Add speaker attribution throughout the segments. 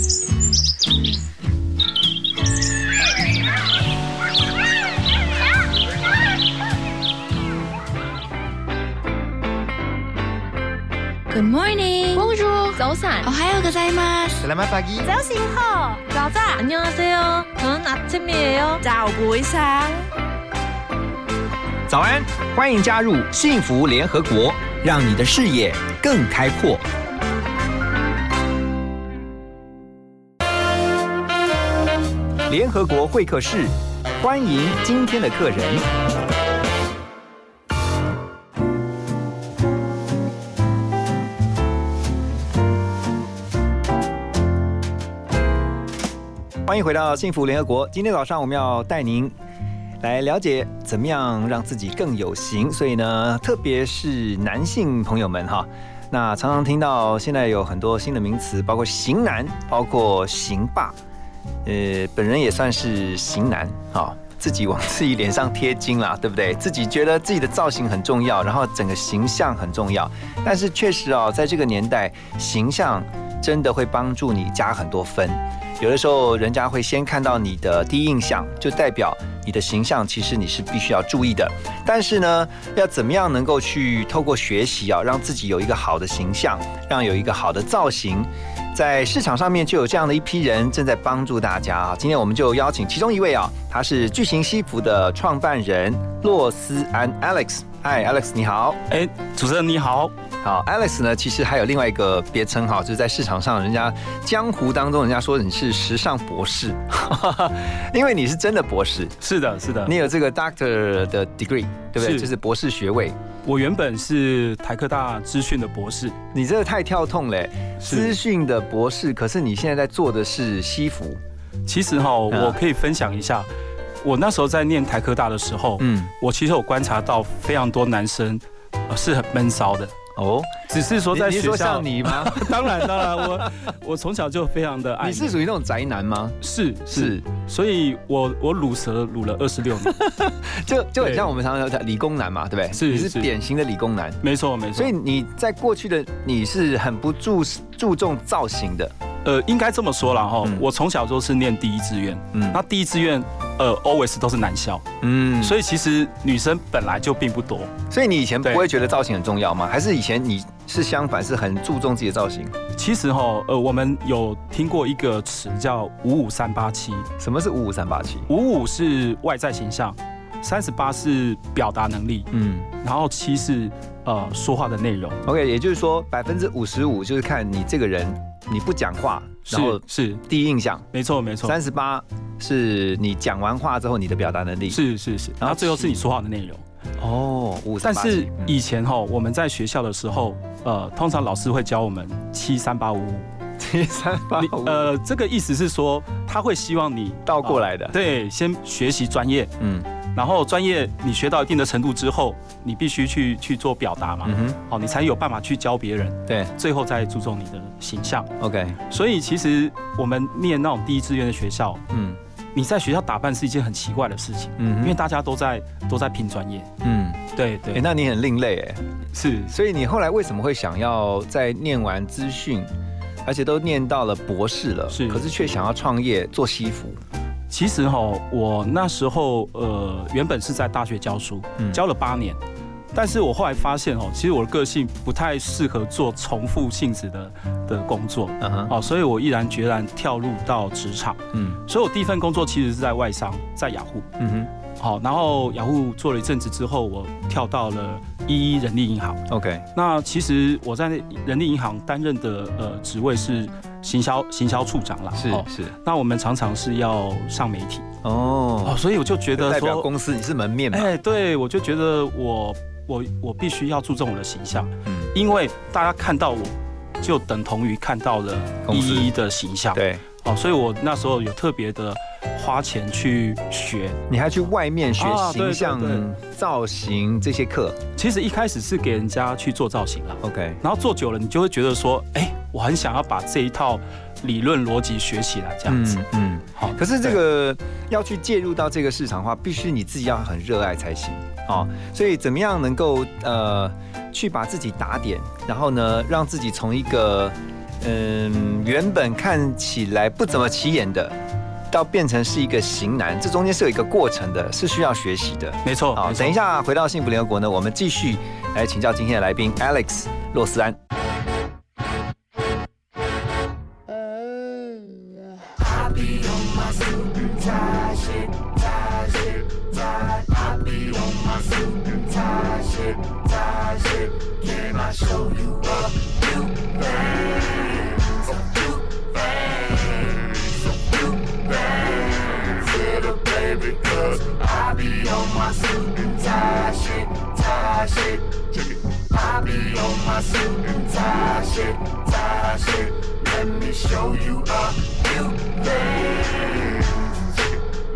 Speaker 1: Good morning.
Speaker 2: Bonjour.
Speaker 1: 早安。
Speaker 2: 오하요 고자이마스.
Speaker 3: Selamat pagi.
Speaker 2: 早醒好.早安.
Speaker 1: 안녕하세요. 저는 아침이에요.
Speaker 2: 早不一상
Speaker 3: 早安，欢迎加入幸福联合国，让你的视野更开阔。 联合国会客室，欢迎今天的客人。欢迎回到幸福联合国。今天早上我们要带您来了解怎么样让自己更有型。所以呢，特别是男性朋友们哈，那常常听到现在有很多新的名词，包括型男，包括型霸。呃，本人也算是型男啊。自己往自己脸上贴金啦，对不对？自己觉得自己的造型很重要，然后整个形象很重要。但是确实哦，在这个年代，形象真的会帮助你加很多分。有的时候，人家会先看到你的第一印象，就代表你的形象其实你是必须要注意的。但是呢，要怎么样能够去透过学习啊，让自己有一个好的形象，让有一个好的造型？在市场上面就有这样的一批人正在帮助大家啊。今天我们就邀请其中一位啊，他是巨型西服的创办人洛斯安 Alex。嗨，Alex，你好。
Speaker 4: 哎，主持人你好。
Speaker 3: 好，Alex 呢，其实还有另外一个别称哈，就是在市场上，人家江湖当中，人家说你是时尚博士，因为你是真的博士。
Speaker 4: 是的，是的。
Speaker 3: 你有这个 Doctor 的 degree，对不对？
Speaker 4: 是
Speaker 3: 就是博士学位。
Speaker 4: 我原本是台科大资讯的博士，
Speaker 3: 你这个太跳痛嘞，资讯的博士，可是你现在在做的是西服。
Speaker 4: 其实哈，
Speaker 3: 嗯
Speaker 4: 我可以分享一下，我那时候在念台科大的时候，
Speaker 3: 嗯，
Speaker 4: 我其实有观察到非常多男生呃是很闷骚的，
Speaker 3: 哦，
Speaker 4: 只是说在
Speaker 3: 你你说
Speaker 4: 学校
Speaker 3: 像，你吗？
Speaker 4: 当然当然，我我从小就非常的爱
Speaker 3: 你。是属于那种宅男吗？
Speaker 4: 是是，
Speaker 3: 是，
Speaker 4: 所以我我乳蛇乳了二十六年，
Speaker 3: 就就很像我们常常讲理工男嘛，对不对？
Speaker 4: 是
Speaker 3: 你是
Speaker 4: 是。
Speaker 3: 典型的理工男。
Speaker 4: 没错没错。
Speaker 3: 所以，你在过去的你是很不注注重造型的，
Speaker 4: 呃应该这么说啦哈
Speaker 3: 嗯，
Speaker 4: 我从小就是念第一志愿，
Speaker 3: 嗯。
Speaker 4: 那第一志愿呃 always 都是男校，
Speaker 3: 嗯，
Speaker 4: 所以其实女生本来就并不多。
Speaker 3: 所以你以前不会觉得造型很重要吗？还是以前你是相反，是很注重自己的造型？
Speaker 4: 其实哈，呃，我们有听过一个词叫五五三八七，
Speaker 3: 什么是五五三八七？
Speaker 4: 五五是外在形象，三十八是表达能力，
Speaker 3: 嗯
Speaker 4: 然后七是呃说话的内容。
Speaker 3: ，OK，也就是说百分之五十五就是看你这个人，你不讲话，然后
Speaker 4: 是。是，
Speaker 3: 第一印象；
Speaker 4: 没错没错，
Speaker 3: 三十八是你讲完话之后你的表达能力。
Speaker 4: 是是是，然后最后是你说话的内容。
Speaker 3: 哦，五
Speaker 4: 但是以前哈，我们在学校的时候，呃，通常老师会教我们七三八五五，
Speaker 3: 七三八五
Speaker 4: 呃，这个意思是说，他会希望你
Speaker 3: 倒过来的。
Speaker 4: 对，先学习专业，
Speaker 3: 嗯
Speaker 4: 然后专业你学到一定的程度之后，你必须去去做表达嘛，
Speaker 3: 嗯，
Speaker 4: 好，你才有办法去教别人，
Speaker 3: 对。
Speaker 4: 最后再注重你的形象。
Speaker 3: ，OK，
Speaker 4: 所以其实我们念那种第一志愿的学校，
Speaker 3: 嗯。
Speaker 4: 你在学校打扮是一件很奇怪的事情，
Speaker 3: 嗯，
Speaker 4: 因为大家都在都在拼专业。
Speaker 3: 嗯，
Speaker 4: 对
Speaker 3: 哎、
Speaker 4: 对，
Speaker 3: 那你很另类哎，
Speaker 4: 是。
Speaker 3: 所以你后来为什么会想要在念完资讯，而且都念到了博士了，
Speaker 4: 是。
Speaker 3: 可是却想要创业做西服？
Speaker 4: 其实哈，我那时候呃原本是在大学教书，
Speaker 3: 嗯
Speaker 4: 教了八年。但是我后来发现哦，其实我的个性不太适合做重复性质的的工作，哦，所以我毅然决然跳入到职场。
Speaker 3: 嗯
Speaker 4: 所以我第一份工作其实是在外商，在雅虎。
Speaker 3: 嗯哼
Speaker 4: 好，然后雅虎做了一阵子之后，我跳到了一一人力银行。
Speaker 3: ，OK，
Speaker 4: 那其实我在人力银行担任的呃职位是行销行销处长啦。
Speaker 3: 是、
Speaker 4: 哦
Speaker 3: 是，
Speaker 4: 那我们常常是要上媒体哦，
Speaker 3: 哦，
Speaker 4: 所以我就觉得
Speaker 3: 代表
Speaker 4: 说，
Speaker 3: 公司你是门面嘛？
Speaker 4: 哎，对我就觉得我我我必须要注重我的形象，
Speaker 3: 嗯，
Speaker 4: 因为大家看到我。就等同于看到了一一的形象，
Speaker 3: 对，
Speaker 4: 哦，所以我那时候有特别的花钱去学。
Speaker 3: 你还去外面学形象、
Speaker 4: 对对
Speaker 3: 造型这些课
Speaker 4: 其实一开始是给人家去做造型啦
Speaker 3: ，，OK，
Speaker 4: 然后做久了，你就会觉得说，哎，我很想要把这一套理论逻辑学起来，这样子。
Speaker 3: 嗯，
Speaker 4: 好，
Speaker 3: 可是这个要去介入到这个市场的话，必须你自己要很热爱才行哦。所以怎么样能够呃去把自己打点，然后呢让自己从一个
Speaker 5: 嗯，原本看起来不怎么起眼的，到变成是一个型男，这中间是有一个过程的，是需要学习的。
Speaker 4: 没错，
Speaker 5: 好，等一下回到幸福联合国呢，我们继续来请教今天的来宾 Alex 洛斯安。on my suit and tie shit, tie shit. Check on my suit and tie shit, tie shit. Let me show you a few things.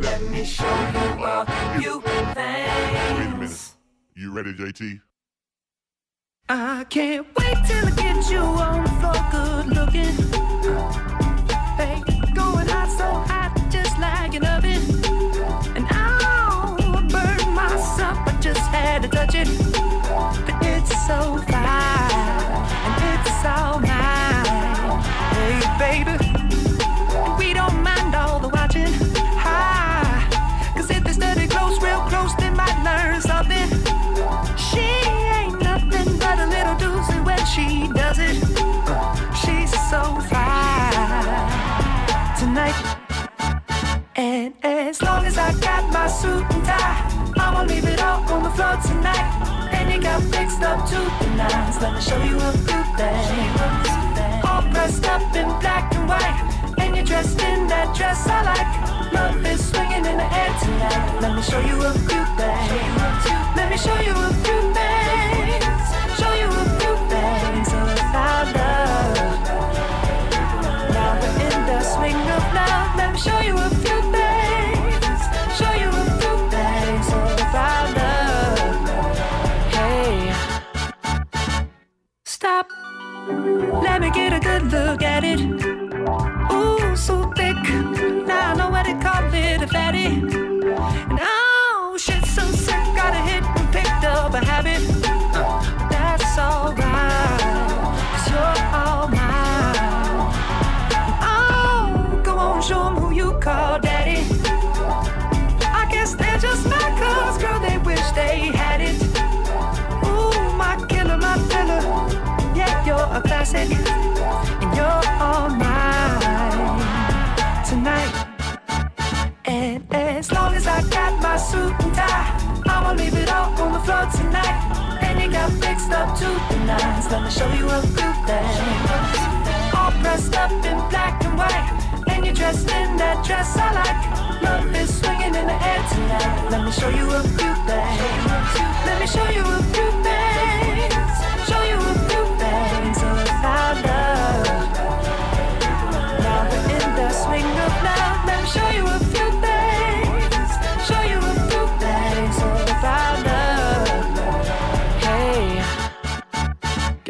Speaker 5: Let me show you a few things. Wait a minute. You ready, JT? I can't wait till I get you on the floor, good looking. Hey, going hot, so hot, just like an oven. so fine, and it's all mine. Hey, baby, we don't mind all the watching. Hi, Cause if they study close, real close, they might learn something. She ain't nothing but a little doozy when she does it. She's so fine tonight. And as long as I got my suit and tie, I'ma leave it all on the floor tonight. And you got fixed up to the nines. Let me show you a few things. All dressed up in black and white, and you're dressed in that dress I like. Love is swinging in the air tonight. Let me show you a few things. Let me show you a few things. Show you a few things about love. Now we're in the swing of love. Let me show you a stop. Let me get a good look at it. Ooh, so thick. Now I know what to call it a fatty. and you're all mine tonight. And as long as I got my suit and tie, I won't leave it all on the floor tonight. And you got fixed up to the nines. Let me show you a few things. All dressed up in black and white, and you're dressed in that dress I like love is swinging in the air tonight. Let me show you a few things. Let me show you a few things.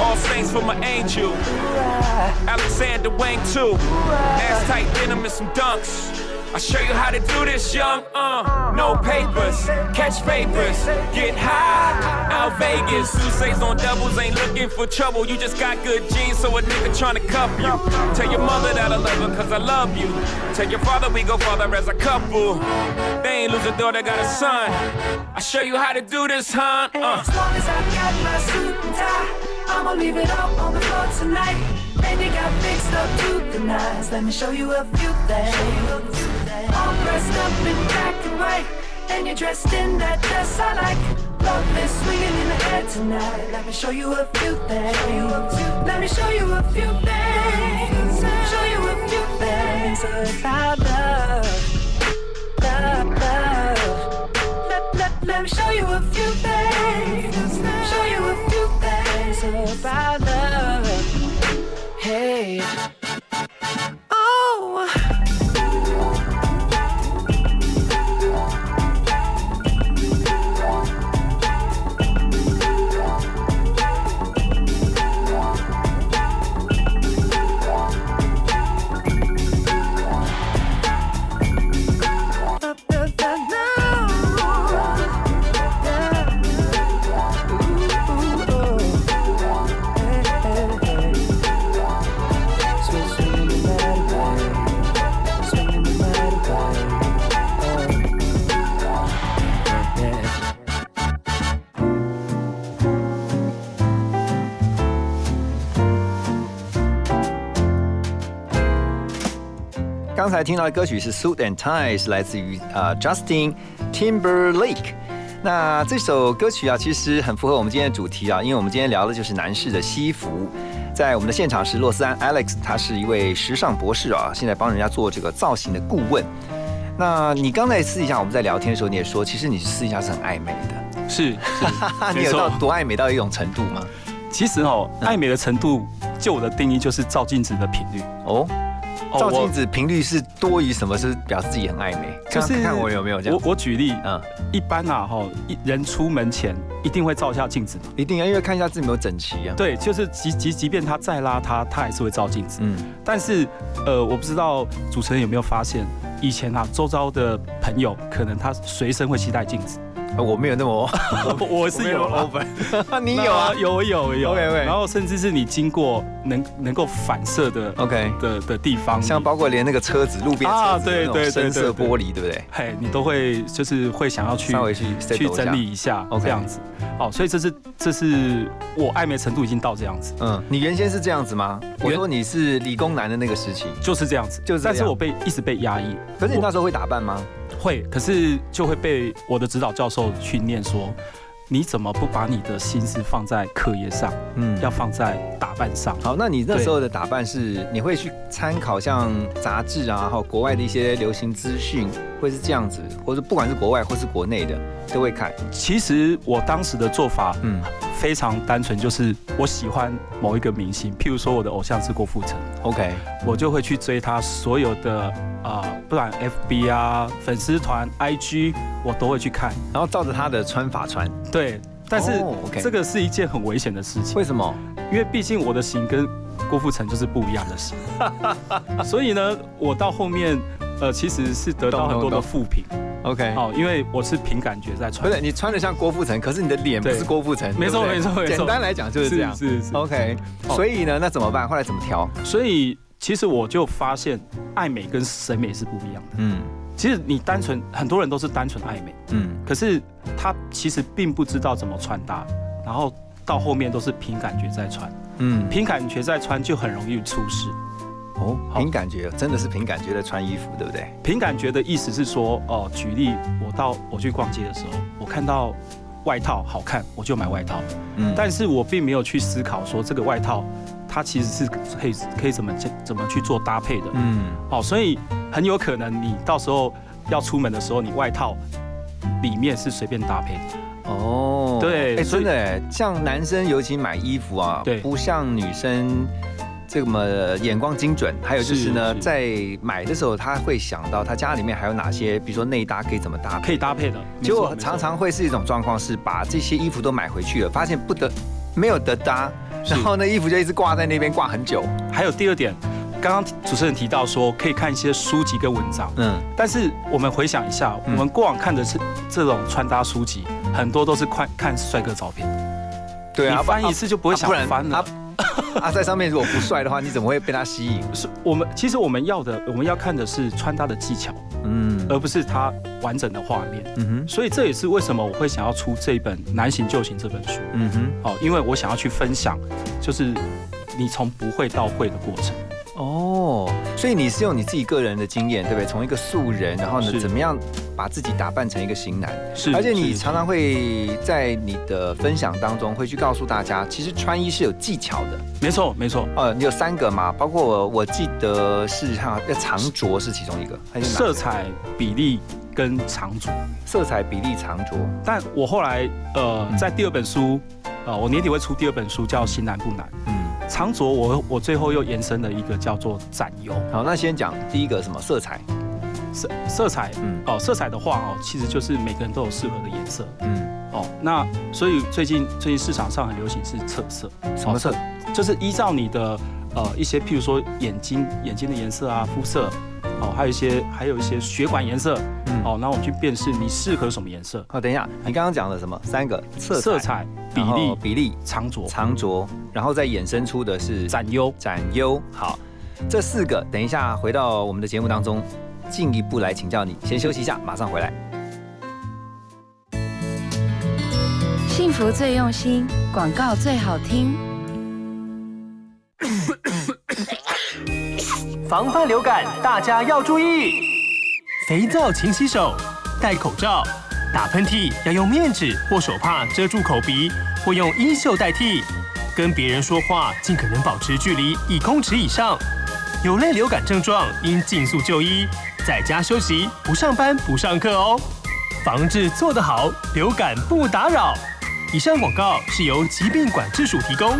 Speaker 6: All saints for my angel. Alexander Wang too. Ass tight denim and some dunks. I show you how to do this, young. Uh, no papers, catch papers, get high. Out Vegas, Sousa's on doubles, ain't looking for trouble. You just got good genes, so a nigga tryna cuff you. Tell your mother that I love her, cause I love you. Tell your father we go father as a couple. They ain't lose a daughter, got a son. I show you how to do this, huh? Uh.
Speaker 7: As long as I got my suit and tie, I'ma leave it all on the floor tonight. And you got fixed up to the nines. Let me show you a few things. All dressed up in black and white, and you're dressed in that dress I like. Love is swinging in the air tonight. Let me show you a few things. Let me show you a few things. Show you a few things about love, love, love. Let, let, let me show you a few things.
Speaker 3: 刚才听到的歌曲是《Suit and Tie》，是来自于呃 Justin Timberlake。那这首歌曲啊，其实很符合我们今天的主题啊，因为我们今天聊的就是男士的西服。在我们的现场是洛斯安 Alex，他是一位时尚博士啊，现在帮人家做这个造型的顾问。那你刚才私底下我们在聊天的时候，你也说，其实你私底下是很爱美的，
Speaker 4: 是是，
Speaker 3: 你。有到多爱美到一种程度吗？
Speaker 4: 其实哦，爱美的程度，就我的定义就是照镜子的频率。
Speaker 3: 哦，照镜子频率是多于什么？是表示自己很爱美，
Speaker 4: 就是
Speaker 3: 看看我有没有这样
Speaker 4: 我。我举例，
Speaker 3: 嗯，
Speaker 4: 一般啊哈，一人出门前一定会照一下镜子嘛。
Speaker 3: 一定要因为看一下自己有没有整齐啊。，
Speaker 4: 对，就是即即即便他再邋遢，他还是会照镜子。
Speaker 3: 嗯，
Speaker 4: 但是呃，我不知道主持人有没有发现，以前啊，周遭的朋友可能他随身会携带镜子，
Speaker 3: 呃我没有那么，
Speaker 4: 我是有
Speaker 3: oven 你有啊。
Speaker 4: 那有有有
Speaker 3: OK，OK。
Speaker 4: 然后甚至是你经过能能够反射的
Speaker 3: ？OK，
Speaker 4: 的的地方，
Speaker 3: 像包括连那个车子路边
Speaker 4: 啊
Speaker 3: 车子那种
Speaker 4: 对对对
Speaker 3: 深色玻璃，对不对？
Speaker 4: 嘿，你都会就是会想要去
Speaker 3: 稍微去
Speaker 4: 去整理一下
Speaker 3: OK
Speaker 4: 这样子。哦，所以这是这是我爱美程度已经到这样子，
Speaker 3: 嗯，你原先是这样子吗？我
Speaker 4: 原
Speaker 3: 说你是理工男的那个时期，
Speaker 4: 就是这样子，
Speaker 3: 就是
Speaker 4: 但是我被一直被压抑，
Speaker 3: 可是你那时候会打扮吗？
Speaker 4: 会，可是就会被我的指导教授去念说，你怎么不把你的心思放在课业上，
Speaker 3: 嗯。
Speaker 4: 要放在打扮上？
Speaker 3: 好，那你那时候的打扮是，你会去参考像杂志啊，还有国外的一些流行资讯，会是这样子，或者不管是国外或是国内的，都会看。
Speaker 4: 其实我当时的做法
Speaker 3: 嗯
Speaker 4: 非常单纯，就是我喜欢某一个明星，譬如说我的偶像是郭富城
Speaker 3: ，，OK，
Speaker 4: 我就会去追他所有的啊、不然 FB 啊、粉丝团、IG，我都会去看。
Speaker 3: 然后照着他的穿法穿，
Speaker 4: 对，但是这个是一件很危险的事情，
Speaker 3: 为什么？
Speaker 4: 因为毕竟我的型跟郭富城就是不一样的型，所以呢，我到后面呃其实是得到很多的负评。
Speaker 3: OK，
Speaker 4: 哦，因为我是凭感觉在穿
Speaker 3: 不，是你穿的像郭富城，可是你的脸不是郭富城，
Speaker 4: 没错没错没错。
Speaker 3: 简单来讲就是这样。
Speaker 4: 是是是。
Speaker 3: OK，
Speaker 4: 哦
Speaker 3: 所以呢，那怎么办？后来怎么调？
Speaker 4: 所以其实我就发现爱美跟审美是不一样的。
Speaker 3: 嗯。
Speaker 4: 其实你单纯很多人都是单纯爱美，
Speaker 3: 嗯。
Speaker 4: 可是他其实并不知道怎么穿搭，然后到后面都是凭感觉在穿，
Speaker 3: 嗯，
Speaker 4: 凭感觉在穿就很容易出事。
Speaker 3: 哦，凭感觉，真的是凭感觉的穿衣服，对不对？
Speaker 4: 凭感觉的意思是说，哦，举例，我到我去逛街的时候，我看到外套好看，我就买外套，
Speaker 3: 嗯
Speaker 4: 但是我并没有去思考说这个外套它其实是可以可以怎么怎么去做搭配的。
Speaker 3: 嗯
Speaker 4: 哦，所以很有可能你到时候要出门的时候，你外套里面是随便搭配的。
Speaker 3: 哦，哎，
Speaker 4: 对所以
Speaker 3: 真的哎，像男生尤其买衣服啊，
Speaker 4: 对
Speaker 3: 不像女生这么眼光精准。还有就是呢，
Speaker 4: 是是
Speaker 3: 在买的时候，他会想到他家里面还有哪些，比如说内搭可以怎么搭配。
Speaker 4: 可以搭配的，
Speaker 3: 结果常常会是一种状况，是把这些衣服都买回去了，发现不得没有得搭，然后呢衣服就一直挂在那边挂很久。
Speaker 4: 还有第二点，刚刚主持人提到说可以看一些书籍跟文章，
Speaker 3: 嗯，
Speaker 4: 但是我们回想一下，我
Speaker 3: 嗯
Speaker 4: 们过往看的是这种穿搭书籍，很多都是看看帅哥照片，
Speaker 3: 对啊，
Speaker 4: 你翻一次就不会想翻了。
Speaker 3: 啊啊，在上面如果不帅的话，你怎么会被他吸引？
Speaker 4: 是我们其实我们要的，我们要看的是穿搭的技巧，
Speaker 3: 嗯
Speaker 4: 而不是他完整的画面。
Speaker 3: 嗯哼
Speaker 4: 所以这也是为什么我会想要出这一本《难行就行》这本书。
Speaker 3: 嗯哼。
Speaker 4: 哦，因为我想要去分享，就是你从不会到会的过程。
Speaker 3: 哦，所以你是用你自己个人的经验，对不对？从一个素人，然后呢，怎么样把自己打扮成一个型男？
Speaker 4: 是
Speaker 3: 而且你常常会在你的分享当中会去告诉大家，其实穿衣是有技巧的。
Speaker 4: 没错没错，
Speaker 3: 呃，你有三个嘛，包括我我记得是哈，要长着是其中一个，
Speaker 4: 色彩比例跟长着。
Speaker 3: 色彩比例长着。
Speaker 4: 但我后来呃
Speaker 3: 嗯，
Speaker 4: 在第二本书，呃，我年底会出第二本书叫《型男不难》。
Speaker 3: 嗯，
Speaker 4: 长着我我最后又延伸了一个叫做展优
Speaker 3: 好，那先讲第一个什么色彩？
Speaker 4: 色色彩
Speaker 3: 嗯
Speaker 4: 哦，色彩的话哦，其实就是每个人都有适合的颜色
Speaker 3: 嗯，
Speaker 4: 哦。那所以最近最近市场上很流行是测色，
Speaker 3: 什么色
Speaker 4: 哦？就是依照你的呃一些譬如说眼睛眼睛的颜色啊、肤色哦，还有一些还有一些血管颜色
Speaker 3: 嗯
Speaker 4: 哦，那我们去辨识你适合什么颜色。
Speaker 3: 好，等一下，你刚刚讲了什么？三个色彩、
Speaker 4: 色彩比例
Speaker 3: 比例、
Speaker 4: 长着
Speaker 3: 长着，然后再衍生出的是
Speaker 4: 展优。
Speaker 3: 展优。好，这四个等一下回到我们的节目当中，进一步来请教你。先休息一下，马上回来。
Speaker 2: 幸福最用心，广告最好听。
Speaker 8: 防范流感，大家要注意：肥皂勤洗手，戴口罩，打喷嚏要用面纸或手帕遮住口鼻，或用衣袖代替。跟别人说话尽可能保持距离一公尺以上。有类流感症状应尽速就医，在家休息，不上班不上课哦。防治做得好，流感不打扰。以上广告是由疾病管制署提供。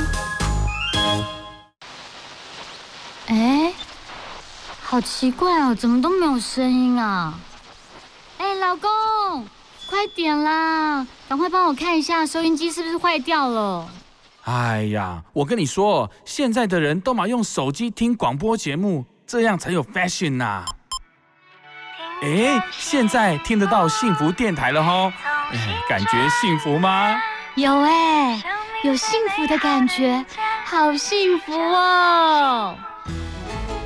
Speaker 9: 哎，好奇怪哦，怎么都没有声音啊？哎，老公，快点啦，赶快帮我看一下收音机是不是坏掉了。
Speaker 10: 哎呀，我跟你说，现在的人都嘛用手机听广播节目，这样才有 fashion 呐。哎，现在听得到幸福电台了吼，哎，感觉幸福吗？
Speaker 9: 有哎，有幸福的感觉，好幸福哦！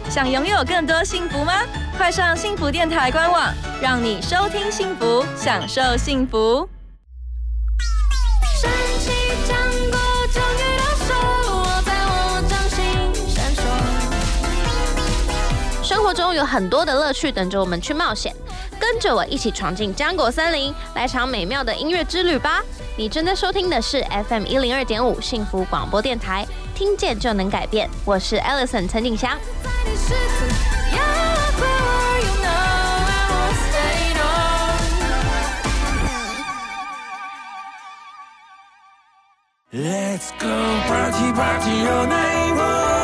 Speaker 2: 想拥有更多幸福吗？快上幸福电台官网，让你收听幸福，享受幸福。
Speaker 11: 生活中有很多的乐趣等着我们去冒险，跟着我一起闯进浆果森林，来场美妙的音乐之旅吧！你正在收听的是 FM 一零二点五幸福广播电台，听见就能改变。我是 Alison 陈景祥。
Speaker 12: Let's go party party all night. 始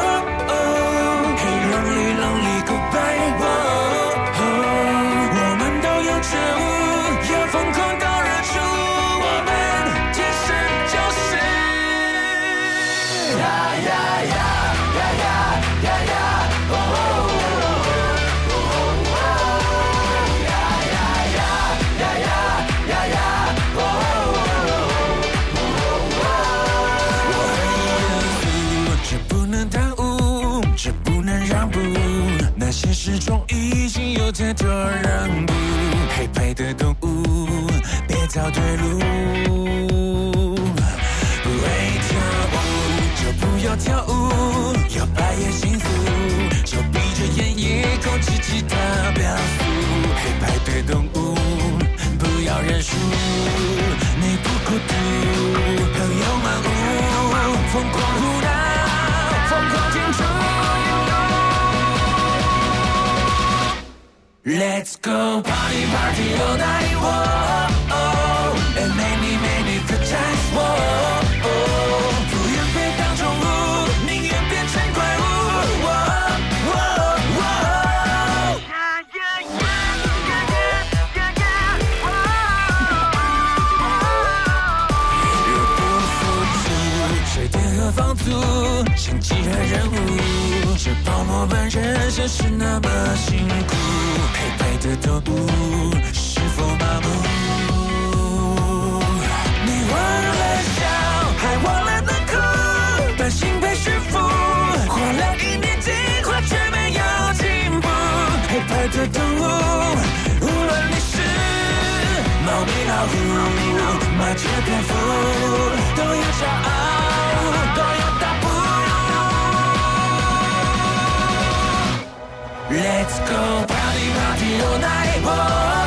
Speaker 12: 心有太多让步，黑白的动物，别找对路。不会跳舞就不要跳舞，要白夜幸福就闭着眼一口气其他表述。黑白的动物，不要认输，你不孤独，朋友满屋，疯狂胡闹，疯狂 Let's go party party all night, whoa, oh, and many many good times, whoa, oh. 不愿被当宠物，宁愿变成怪物，whoa, whoa, whoa. Yeah, yeah, yeah, yeah, yeah, yeah, whoa. 若不付出水电和房租，像几何任务，这泡沫般人生是那么辛苦。的动物是否麻木？你忘了笑，还忘了难哭，担心被驯服，花了一年进化却没有进步。黑白的动物，无论你是猫咪老虎、麻雀蝙蝠，都有骄傲，都有大步。Let's go のない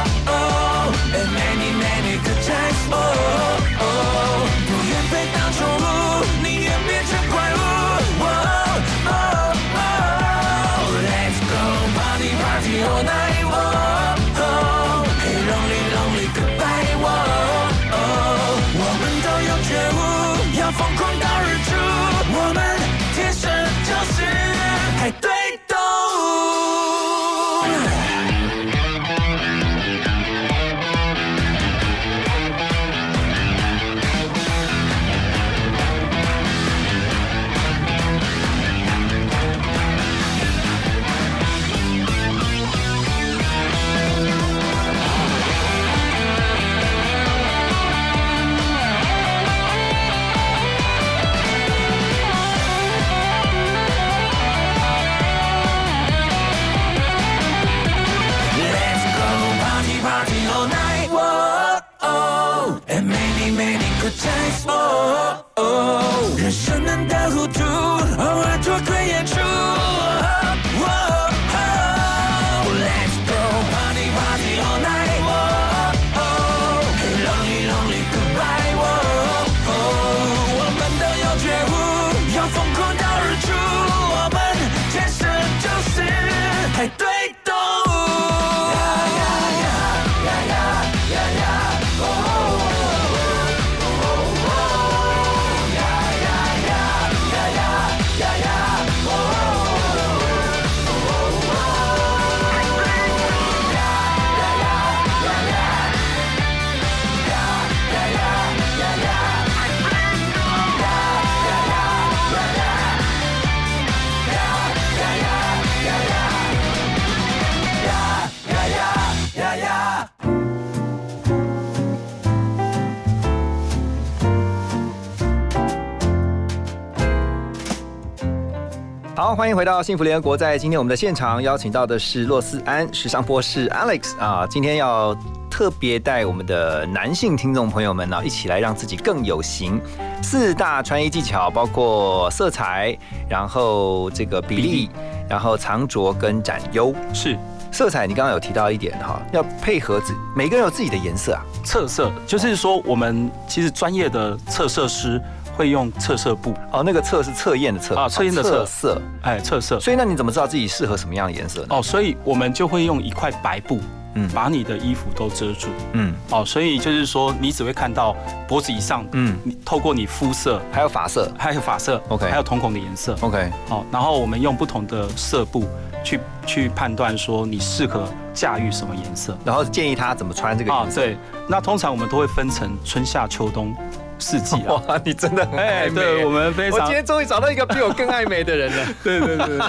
Speaker 3: 好，欢迎回到幸福联合国。在今天我们的现场邀请到的是洛斯安时尚博士 Alex 啊，今天要特别带我们的男性听众朋友们呢，一起来让自己更有型。四大穿衣技巧包括色彩，然后这个比例，然后藏着跟展优。
Speaker 4: 是
Speaker 3: 色彩，你刚刚有提到一点哈，要配合自每个人有自己的颜色啊。
Speaker 4: 测色，就是说我们其实专业的测色师会用测色布
Speaker 3: 哦，那个测是测验的测
Speaker 4: 啊，测验的
Speaker 3: 测
Speaker 4: 测
Speaker 3: 色。
Speaker 4: 哎，测色。
Speaker 3: 所以那你怎么知道自己适合什么样的颜色呢？
Speaker 4: 哦，所以我们就会用一块白布，
Speaker 3: 嗯
Speaker 4: 把你的衣服都遮住。
Speaker 3: 嗯
Speaker 4: 哦，所以就是说你只会看到脖子以上，
Speaker 3: 嗯，
Speaker 4: 你透过你肤色，
Speaker 3: 还有发色。
Speaker 4: 还有发色
Speaker 3: OK
Speaker 4: 还有瞳孔的颜色。
Speaker 3: OK，
Speaker 4: 哦，然后我们用不同的色布去去判断说你适合驾驭什么颜色。
Speaker 3: 然后建议他怎么穿这个
Speaker 4: 啊，
Speaker 3: 颜色。
Speaker 4: 对，那通常我们都会分成春夏秋冬四季啊。
Speaker 3: 哇，你真的很爱
Speaker 4: 哎，
Speaker 3: 美。
Speaker 4: 对，我们非常
Speaker 3: 我今天终于找到一个比我更爱美的人了。
Speaker 4: 对 对对，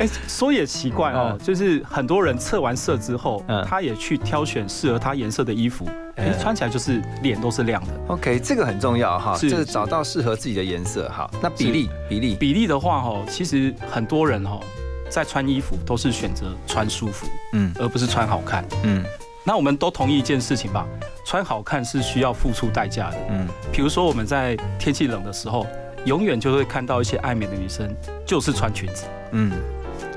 Speaker 4: 哎，说也奇怪哦，就是很多人测完色之后，
Speaker 3: 嗯
Speaker 4: 他也去挑选适合他颜色的衣服，穿起来就是脸都是亮的。
Speaker 3: OK，这个很重要哈，
Speaker 4: 是
Speaker 3: 就是找到适合自己的颜色。好，那比例比例
Speaker 4: 比例的话，哈，其实很多人哈，在穿衣服都是选择穿舒服，
Speaker 3: 嗯
Speaker 4: 而不是穿好看。
Speaker 3: 嗯
Speaker 4: 那我们都同意一件事情吧，穿好看是需要付出代价的。
Speaker 3: 嗯，
Speaker 4: 比如说我们在天气冷的时候，永远就会看到一些爱美的女生就是穿裙子。
Speaker 3: 嗯，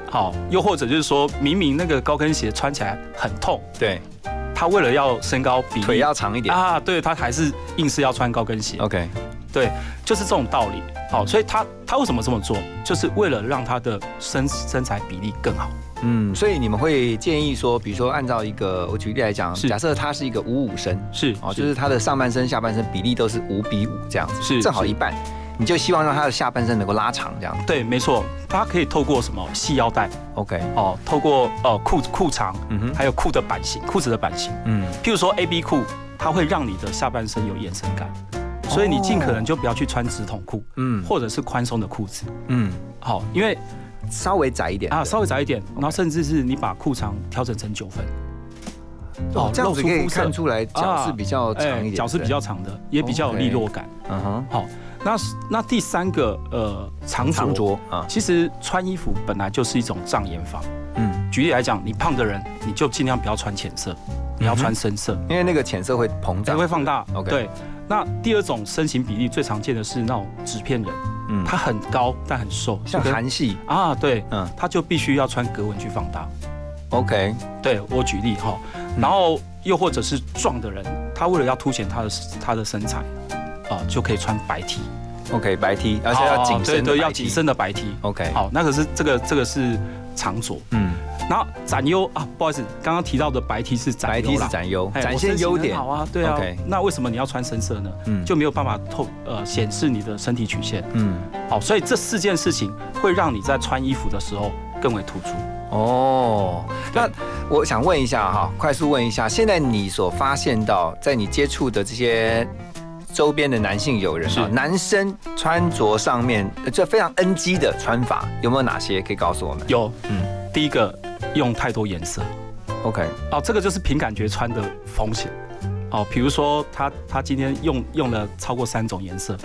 Speaker 4: 好，又或者就是说明明那个高跟鞋穿起来很痛，
Speaker 3: 对，
Speaker 4: 她为了要身高比
Speaker 3: 腿要长一点。
Speaker 4: 啊，对，她还是硬是要穿高跟鞋。
Speaker 3: OK，
Speaker 4: 对，就是这种道理。好，所以她她为什么这么做？就是为了让她的身身材比例更好。
Speaker 3: 嗯，所以你们会建议说，比如说按照一个我举例来讲，
Speaker 4: 是。
Speaker 3: 假设他是一个五五身，
Speaker 4: 是
Speaker 3: 哦，就是他的上半身、下半身比例都是五比五这样子，
Speaker 4: 是是
Speaker 3: 正好一半，你就希望让他的下半身能够拉长这样。子。
Speaker 4: 对，没错，它可以透过什么系腰带
Speaker 3: OK，
Speaker 4: 哦，透过呃裤裤长，
Speaker 3: 嗯哼，
Speaker 4: 还有裤的版型，裤子的版型。
Speaker 3: 嗯。
Speaker 4: 譬如说 A B 裤，它会让你的下半身有延伸感，所以你尽可能就不要去穿直筒裤，
Speaker 3: 嗯。
Speaker 4: 或者是宽松的裤子。
Speaker 3: 嗯，
Speaker 4: 好，因为
Speaker 3: 稍微窄一点。
Speaker 4: 啊稍微窄一点，然后甚至是你把裤长调整成九分，
Speaker 3: 哦，这样子可以看出来脚是比较长一点，
Speaker 4: 哎脚是比较长的，也比较有利落感。
Speaker 3: 嗯哼，
Speaker 4: 好，那那第三个呃长着
Speaker 3: 长着啊，
Speaker 4: 其实穿衣服本来就是一种障眼法。
Speaker 3: 嗯，
Speaker 4: 举例来讲，你胖的人，你就尽量不要穿浅色，你要穿深色，
Speaker 3: 因为那个浅色会膨
Speaker 4: 才
Speaker 3: 胀，
Speaker 4: 会放大。
Speaker 3: OK
Speaker 4: 对。那第二种身形比例最常见的是那种纸片人，
Speaker 3: 嗯。
Speaker 4: 他很高但很瘦，
Speaker 3: 像韩系。
Speaker 4: 啊，对，
Speaker 3: 嗯。
Speaker 4: 他就必须要穿格纹去放大。
Speaker 3: ，OK，
Speaker 4: 对我举例哈，
Speaker 3: 嗯。
Speaker 4: 然后又或者是壮的人，他为了要凸显他的他的身材，啊，就可以穿白
Speaker 3: T，OK，白 T，而且要紧
Speaker 4: 哦对对，
Speaker 3: 身的白
Speaker 4: 要
Speaker 3: T
Speaker 4: 紧身的白 T。
Speaker 3: OK，，
Speaker 4: 好，那可是这个这个是长着，
Speaker 3: 嗯，
Speaker 4: 然后展优啊，不好意思，刚刚提到的白 T 是展
Speaker 3: 白
Speaker 4: 优
Speaker 3: T
Speaker 4: 啦
Speaker 3: 是展优，
Speaker 4: 哎
Speaker 3: 展现优点，
Speaker 4: 好啊，对啊那为什么你要穿深色呢？
Speaker 3: 嗯
Speaker 4: 就没有办法透呃显示你的身体曲线。
Speaker 3: 嗯，
Speaker 4: 好，所以这四件事情会让你在穿衣服的时候更为突出。
Speaker 3: 哦，那我想问一下哈，快速问一下，现在你所发现到，在你接触的这些周边的男性友人啊，男生穿着上面呃这非常 NG 的穿法，有没有哪些可以告诉我们？
Speaker 4: 有，
Speaker 3: 嗯
Speaker 4: 嗯，第一个用太多颜色
Speaker 3: ，，OK，
Speaker 4: 哦，这个就是凭感觉穿的风险。哦，比如说他他今天用用了超过三种颜色，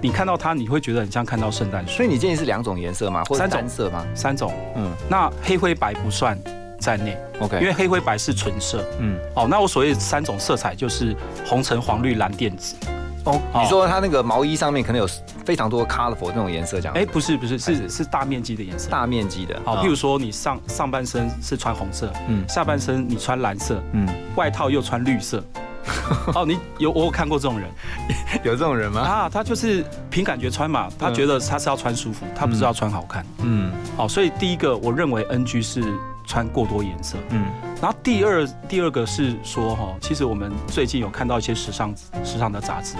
Speaker 4: 你看到它你会觉得很像看到圣诞树。
Speaker 3: 所以你建议是两种颜色吗？或者
Speaker 4: 三种
Speaker 3: 色吗？
Speaker 4: 三种，
Speaker 3: 嗯
Speaker 4: 那黑灰白不算在内
Speaker 3: ，，OK，
Speaker 4: 因为黑灰白是纯色。
Speaker 3: 嗯，
Speaker 4: 哦，那我所谓三种色彩就是红橙黄绿蓝靛紫。
Speaker 3: 哦，
Speaker 4: 哦
Speaker 3: 你说他那个毛衣上面可能有非常多 colorful 那种颜色，这样，
Speaker 4: 哎，不是不是，
Speaker 3: 是
Speaker 4: 是是大面积的颜色。
Speaker 3: 大面积的，
Speaker 4: 好，
Speaker 3: 啊
Speaker 4: 譬如说你上上半身是穿红色，
Speaker 3: 嗯。
Speaker 4: 下半身你穿蓝色，
Speaker 3: 嗯，
Speaker 4: 外套又穿绿色。哦，你有我有看过这种人。
Speaker 3: 有这种人吗？
Speaker 4: 啊，他就是凭感觉穿嘛，他觉得他是要穿舒服，他不是要穿好看。
Speaker 3: 嗯。
Speaker 4: 好，所以第一个我认为 NG 是穿过多颜色，
Speaker 3: 嗯
Speaker 4: 然后第二第二个是说哈，其实我们最近有看到一些时尚时尚的杂志，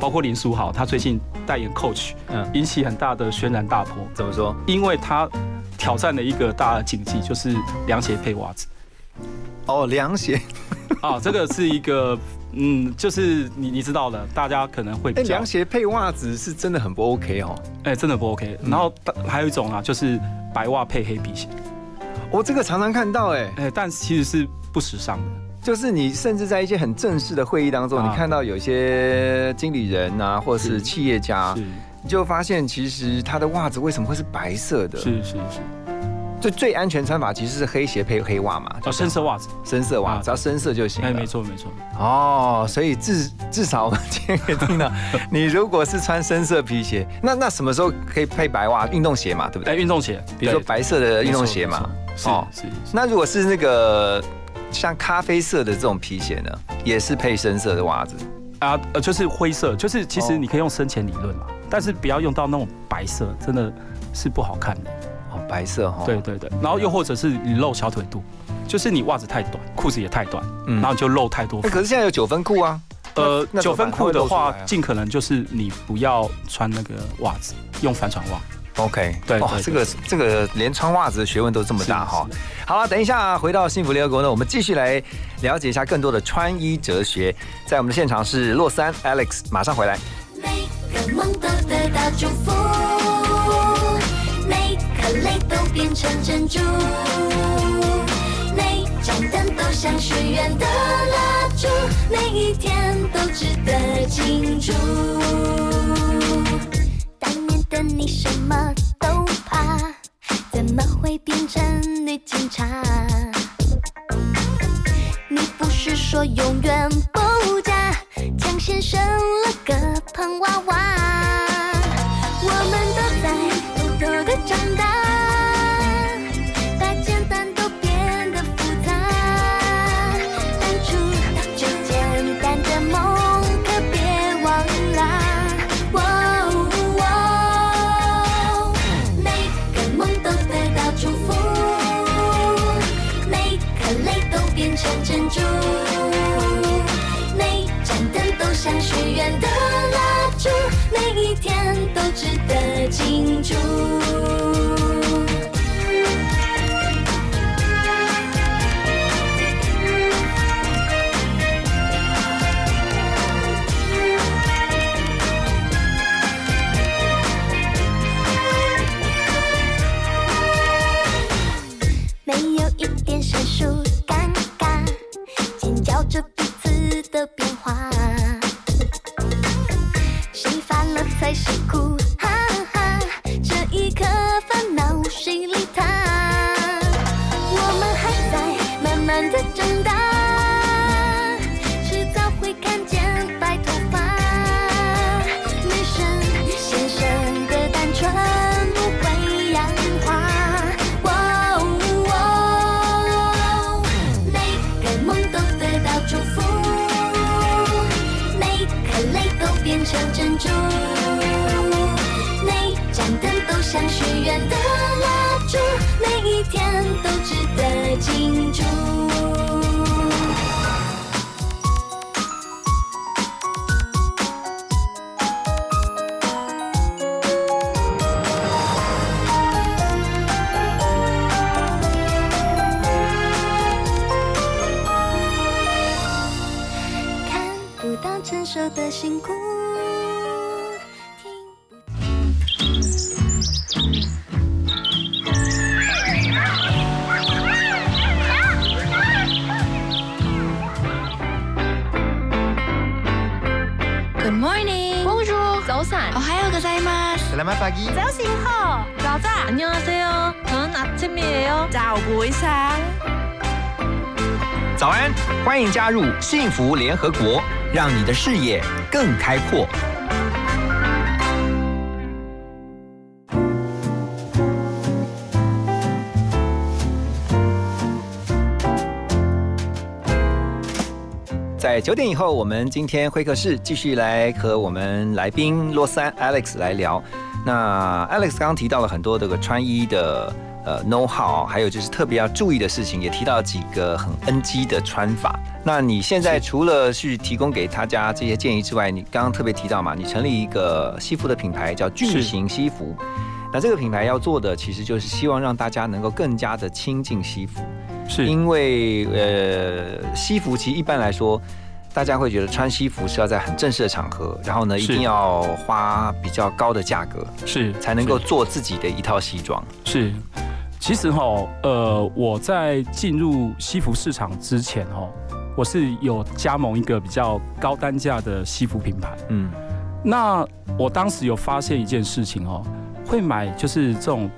Speaker 4: 包括林书豪，他最近代言 Coach，
Speaker 3: 嗯，
Speaker 4: 引起很大的轩然大波，
Speaker 3: 怎么说？
Speaker 4: 因为他挑战了一个大的禁忌，就是凉鞋配袜子。
Speaker 3: 哦，凉鞋，
Speaker 4: 啊，这个是一个，嗯，就是你你知道的，大家可能会
Speaker 3: 凉，鞋配袜子是真的很不 OK 哦。
Speaker 4: 哎，真的不 OK。
Speaker 3: 嗯
Speaker 4: 然后还有一种啊，就是白袜配黑皮鞋，
Speaker 3: 我这个常常看到，哎，
Speaker 4: 哎，但其实是不时尚的。
Speaker 3: 就是你甚至在一些很正式的会议当中，
Speaker 4: 啊
Speaker 3: 你看到有些经理人啊，或是
Speaker 4: 是
Speaker 3: 企业家
Speaker 4: 你，
Speaker 3: 就发现其实他的袜子为什么会是白色的？
Speaker 4: 是是是，
Speaker 3: 最最安全穿法其实是黑鞋配黑袜嘛，
Speaker 4: 哦，深色袜子，
Speaker 3: 深色袜，只要深色就行了。
Speaker 4: 哎，没错没错。
Speaker 3: 哦，所以至至少我们今天可以听到，你如果是穿深色皮鞋，那那什么时候可以配白袜？运动鞋嘛，对不对？
Speaker 4: 哎，运动鞋，
Speaker 3: 比如说白色的运动鞋嘛。
Speaker 4: 哦，是。
Speaker 3: 那如果是那个像咖啡色的这种皮鞋呢，也是配深色的袜子
Speaker 4: 啊？呃，就是灰色，就是其实你可以用深浅理论嘛，但是不要用到那种白色，真的是不好看的。
Speaker 3: 哦，白色哈。
Speaker 4: 对对对，然后又或者是你露小腿肚，就是你袜子太短，裤子也太短，然后就露太多。
Speaker 3: 可是现在有九分裤啊。
Speaker 4: 呃，九分裤的话，尽可能就是你不要穿那个袜子，用反穿袜。
Speaker 3: OK，
Speaker 4: 对，
Speaker 3: 哇，这个这个连穿袜子的学问都这么大哈。好了，等一下回到幸福联合国呢，我们继续来了解一下更多的穿衣哲学。在我们的现场是洛三 Alex，马上回来。每个梦都得到祝福，每颗泪都变成珍珠。盏灯都像许愿的蜡烛，每一天都值得庆祝。的你什么都怕，怎么会变成女警察？你不是说永远不嫁，抢先生了个胖娃娃。我们都在偷偷的长大。关珍珠每盏灯都像许愿的蜡烛每一天
Speaker 1: 都值得庆祝。안녕하세 요， 저는아침이에 요， 早不상
Speaker 3: 早安，欢迎加入幸福联合国，让你的视野更开阔。在九点以后，我们今天会客室继续来和我们来宾洛杉 Alex 来聊。 那 Alex 刚刚提到了很多这个穿衣的呃 know how，还有就是特别要注意的事情，也提到几个很 NG 的穿法。那你现在除了去提供给大家这些建议之外，你刚刚特别提到嘛，你成立一个西服的品牌叫巨型西服。那这个品牌要做的其实就是希望让大家能够更加的亲近西服，
Speaker 4: 是
Speaker 3: 因为呃西服其实一般来说。大家会觉得穿西服是要在很正式的场合，然后呢，一定要花比较高的价格，
Speaker 4: 是
Speaker 3: 才能够做自己的一套西装。
Speaker 4: 是，其实哈，呃，我在进入西服市场之前哈，我是有加盟一个比较高单价的西服品牌。嗯，那我当时有发现一件事情哦，会买就是这种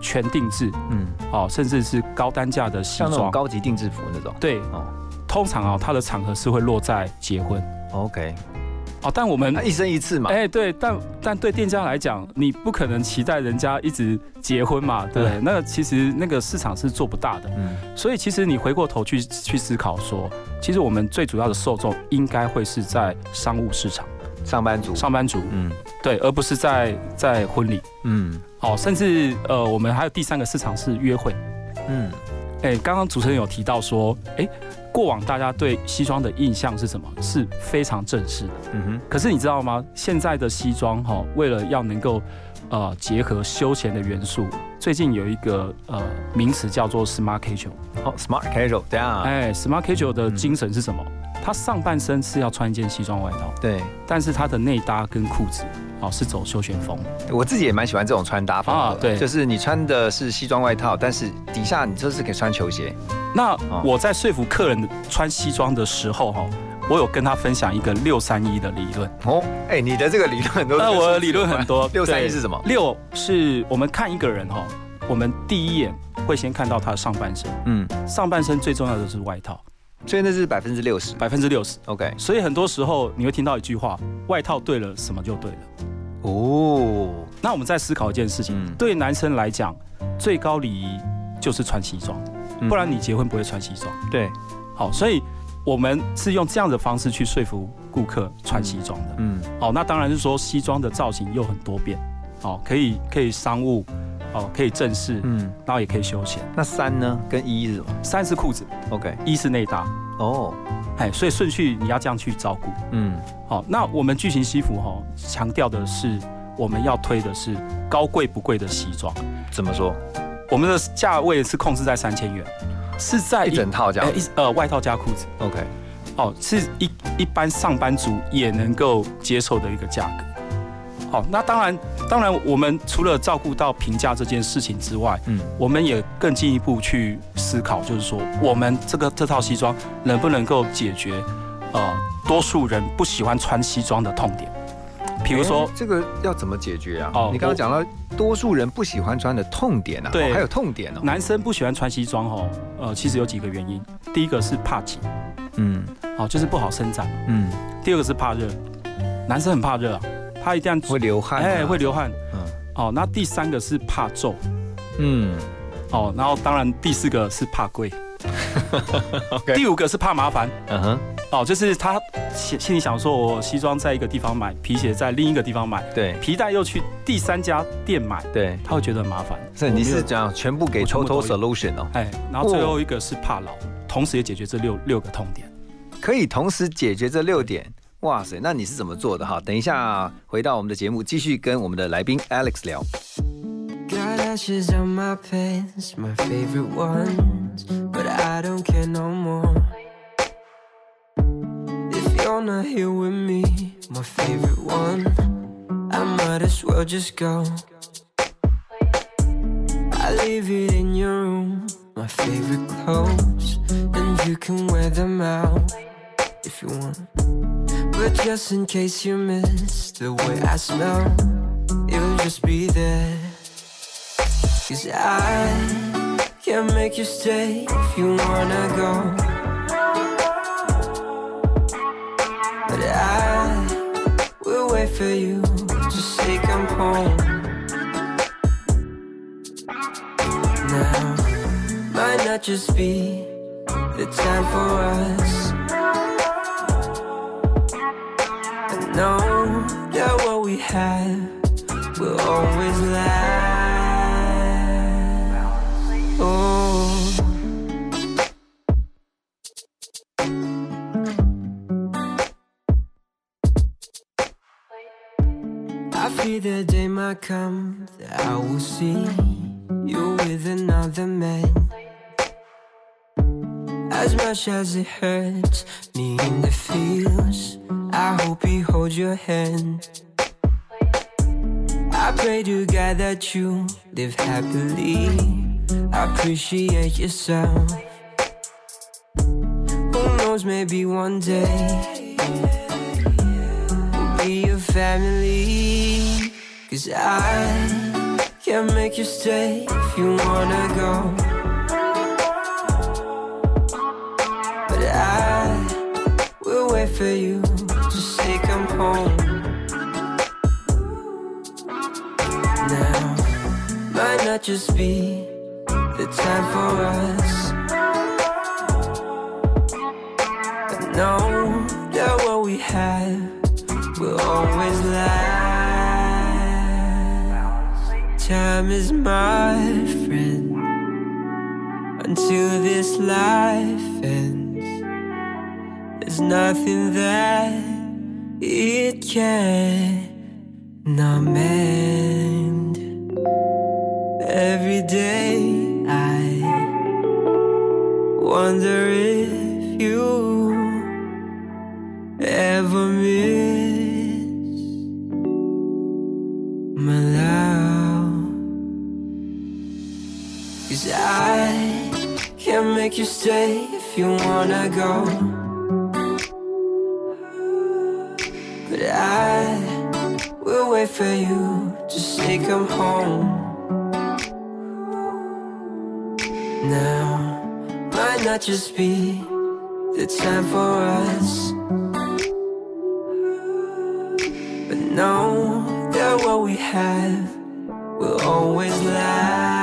Speaker 4: 全定制，
Speaker 3: 嗯，
Speaker 4: 哦，甚至是高单价的西
Speaker 3: 像那种，高级定制服那种。
Speaker 4: 对，
Speaker 3: 哦
Speaker 4: 通常啊、它的场合是会落在结婚
Speaker 3: ，，OK，
Speaker 4: 哦，但我们
Speaker 3: 一生一次嘛。
Speaker 4: 哎、对，但但对店家来讲，你不可能期待人家一直结婚嘛，对不对？
Speaker 3: 对
Speaker 4: 那其实那个市场是做不大的，
Speaker 3: 嗯，
Speaker 4: 所以其实你回过头去去思考说，其实我们最主要的受众应该会是在商务市场，
Speaker 3: 上班族。
Speaker 4: 上班族，
Speaker 3: 嗯。
Speaker 4: 对，而不是在在婚礼，
Speaker 3: 嗯。
Speaker 4: 哦，甚至呃，我们还有第三个市场是约会。
Speaker 3: 嗯，
Speaker 4: 哎，刚刚主持人有提到说，哎，过往大家对西装的印象是什么？是非常正式的。
Speaker 3: 嗯哼，
Speaker 4: 可是你知道吗？现在的西装哈、为了要能够呃结合休闲的元素，最近有一个呃名词叫做 smart casual。
Speaker 3: 哦，smart casual，对啊，
Speaker 4: 哎，smart casual 的精神是什么？它上半身是要穿一件西装外套，
Speaker 3: 对
Speaker 4: 但是它的内搭跟裤子哦是走休闲风。
Speaker 3: 我自己也蛮喜欢这种穿搭风格。
Speaker 4: 啊对
Speaker 3: 就是你穿的是西装外套，但是底下你就是可以穿球鞋。
Speaker 4: 那
Speaker 3: 哦
Speaker 4: 我在说服客人穿西装的时候哈、我有跟他分享一个六三一的理论。
Speaker 3: 哦，哎，你的这个理论很多。
Speaker 4: 那我的理论很多。
Speaker 3: 六三一是什么？
Speaker 4: 六是我们看一个人哈、我们第一眼会先看到他的上半身，
Speaker 3: 嗯，
Speaker 4: 上半身最重要的是外套，
Speaker 3: 所以那是百分之六十。
Speaker 4: 百分之六十。
Speaker 3: OK，
Speaker 4: 所以很多时候你会听到一句话：外套对了，什么就对了。
Speaker 3: 哦，
Speaker 4: 那我们再思考一件事情，
Speaker 3: 嗯
Speaker 4: 对男生来讲，最高礼仪就是穿西装，
Speaker 3: 嗯
Speaker 4: 不然你结婚不会穿西装。
Speaker 3: 对，
Speaker 4: 好，所以我们是用这样的方式去说服顾客穿西装的。
Speaker 3: 嗯
Speaker 4: 哦，那当然是说西装的造型又很多变，哦，可以可以商务，哦，可以正式，
Speaker 3: 嗯，
Speaker 4: 然后也可以休闲。
Speaker 3: 那三呢？跟一是什么
Speaker 4: 三是裤子
Speaker 3: ，？OK，
Speaker 4: 一是内搭，
Speaker 3: 哦，
Speaker 4: 哎，所以顺序你要这样去照顾。
Speaker 3: 嗯
Speaker 4: 好、那我们巨型西服哈、强调的是我们要推的是高贵不贵的西装，
Speaker 3: 怎么说？
Speaker 4: 我们的价位是控制在三千元，是在
Speaker 3: 一整套这样
Speaker 4: 呃外套加裤子
Speaker 3: ，？OK，
Speaker 4: 哦，是一一般上班族也能够接受的一个价格。好、那当然，当然，我们除了照顾到评价这件事情之外，
Speaker 3: 嗯
Speaker 4: 我们也更进一步去思考，就是说，我们这个这套西装能不能够解决呃多数人不喜欢穿西装的痛点？比如说
Speaker 3: 哎，这个要怎么解决啊？
Speaker 4: 哦
Speaker 3: 你刚刚讲到多数人不喜欢穿的痛点啊，
Speaker 4: 对
Speaker 3: 哦还有痛点哦。
Speaker 4: 男生不喜欢穿西装哦，呃，其实有几个原因。第一个是怕紧，
Speaker 3: 嗯。
Speaker 4: 哦，就是不好伸展；
Speaker 3: 嗯，
Speaker 4: 第二个是怕热，男生很怕热啊，他一定要
Speaker 3: 会流汗啊，
Speaker 4: 哎会流汗。
Speaker 3: 嗯。
Speaker 4: 哦，那第三个是怕皱，
Speaker 3: 嗯。
Speaker 4: 哦，然后当然第四个是怕贵。第五个是怕麻烦。
Speaker 3: 嗯哼，
Speaker 4: 哦，就是他心心里想说，我西装在一个地方买，皮鞋在另一个地方买，
Speaker 3: 对
Speaker 4: 皮带又去第三家店买，
Speaker 3: 对，
Speaker 4: 他会觉得很麻烦。
Speaker 3: 所以你是讲全部给 total solution 哦，
Speaker 4: 哎，然后最后一个是怕老，同时也解决这六六个痛点。
Speaker 3: 可以同时解决这六点。哇塞，那你是怎么做的哈？等一下回到我们的节目，继续跟我们的来宾 Alex 聊。
Speaker 13: Got ashes on my pants, my favorite ones. But I don't care no more. Not here with me, my favorite one, I might as well just go. I leave it in your room, my favorite clothes. And you can wear them out if you want. But just in case you miss the way I smell, it'll just be there. Cause I can't make you stay if you wanna go. For you to say come home. Now, might not just be the time for us. I know that what we have will always last. Come I will see you with another man. As much as it hurts me in the feels, I hope he holds your hand. I pray to God that you live happily. I Appreciate yourself. Who knows, maybe one day we'll be a family. Cause I can't make you stay if you wanna go. But I will wait for you to say come home. Now, might not just be the time for us. Time is my friend until this life ends. There's nothing that it cannot mend. Make you stay if you wanna go. But I will wait for you to say come home. Now might not just be the time for us. But know that what we have will always last.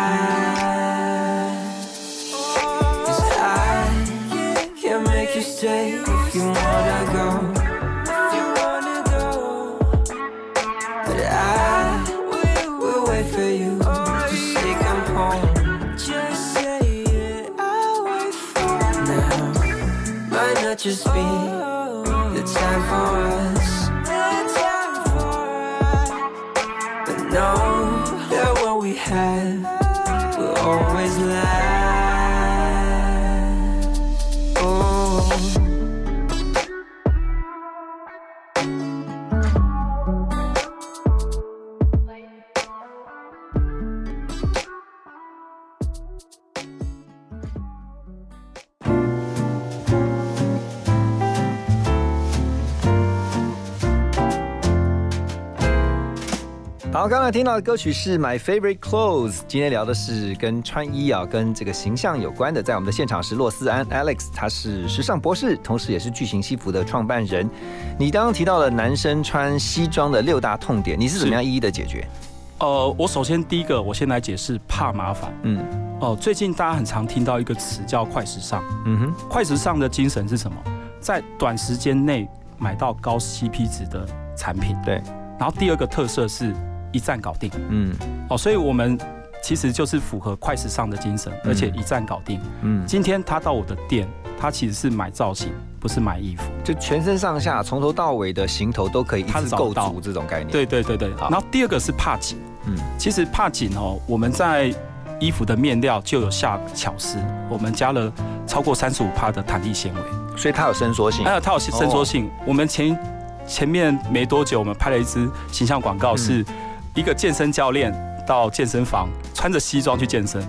Speaker 13: Make you stay if you wanna go. But I will wait for you to say come home. Just say it, I'll wait for now. Might not just be
Speaker 3: 好，刚才听到的歌曲是《My Favorite Clothes》，今天聊的是跟穿衣啊，跟这个形象有关的。在我们的现场是洛斯安 Alex，他是时尚博士，同时也是巨型西服的创办人。你刚刚提到了男生穿西装的六大痛点，你是怎么样一一的解决？
Speaker 4: 呃，我首先第一个，我先来解释怕麻烦。
Speaker 3: 嗯，
Speaker 4: 哦、最近大家很常听到一个词叫快时尚。
Speaker 3: 嗯哼，
Speaker 4: 快时尚的精神是什么？在短时间内买到高 CP 值的产品。
Speaker 3: 对。
Speaker 4: 然后第二个特色是一站搞定。
Speaker 3: 嗯，
Speaker 4: 哦，所以我们其实就是符合快时尚的精神，而且一站搞定。
Speaker 3: 嗯，
Speaker 4: 今天他到我的店，他其实是买造型，不是买衣服。
Speaker 3: 就全身上下从头到尾的行头都可以一
Speaker 4: 他
Speaker 3: 次构
Speaker 4: 找到
Speaker 3: 筑这种概念。
Speaker 4: 对对对对。
Speaker 3: 好
Speaker 4: 然后第二个是怕紧。
Speaker 3: 嗯，
Speaker 4: 其实怕紧哦，我们在衣服的面料就有下巧思，我们加了超过三十五帕的弹力纤维，
Speaker 3: 所以它有伸缩性。
Speaker 4: 还有它有伸缩性。我们前前面没多久，我们拍了一支形象广告，是一个健身教练到健身房穿着西装去健身。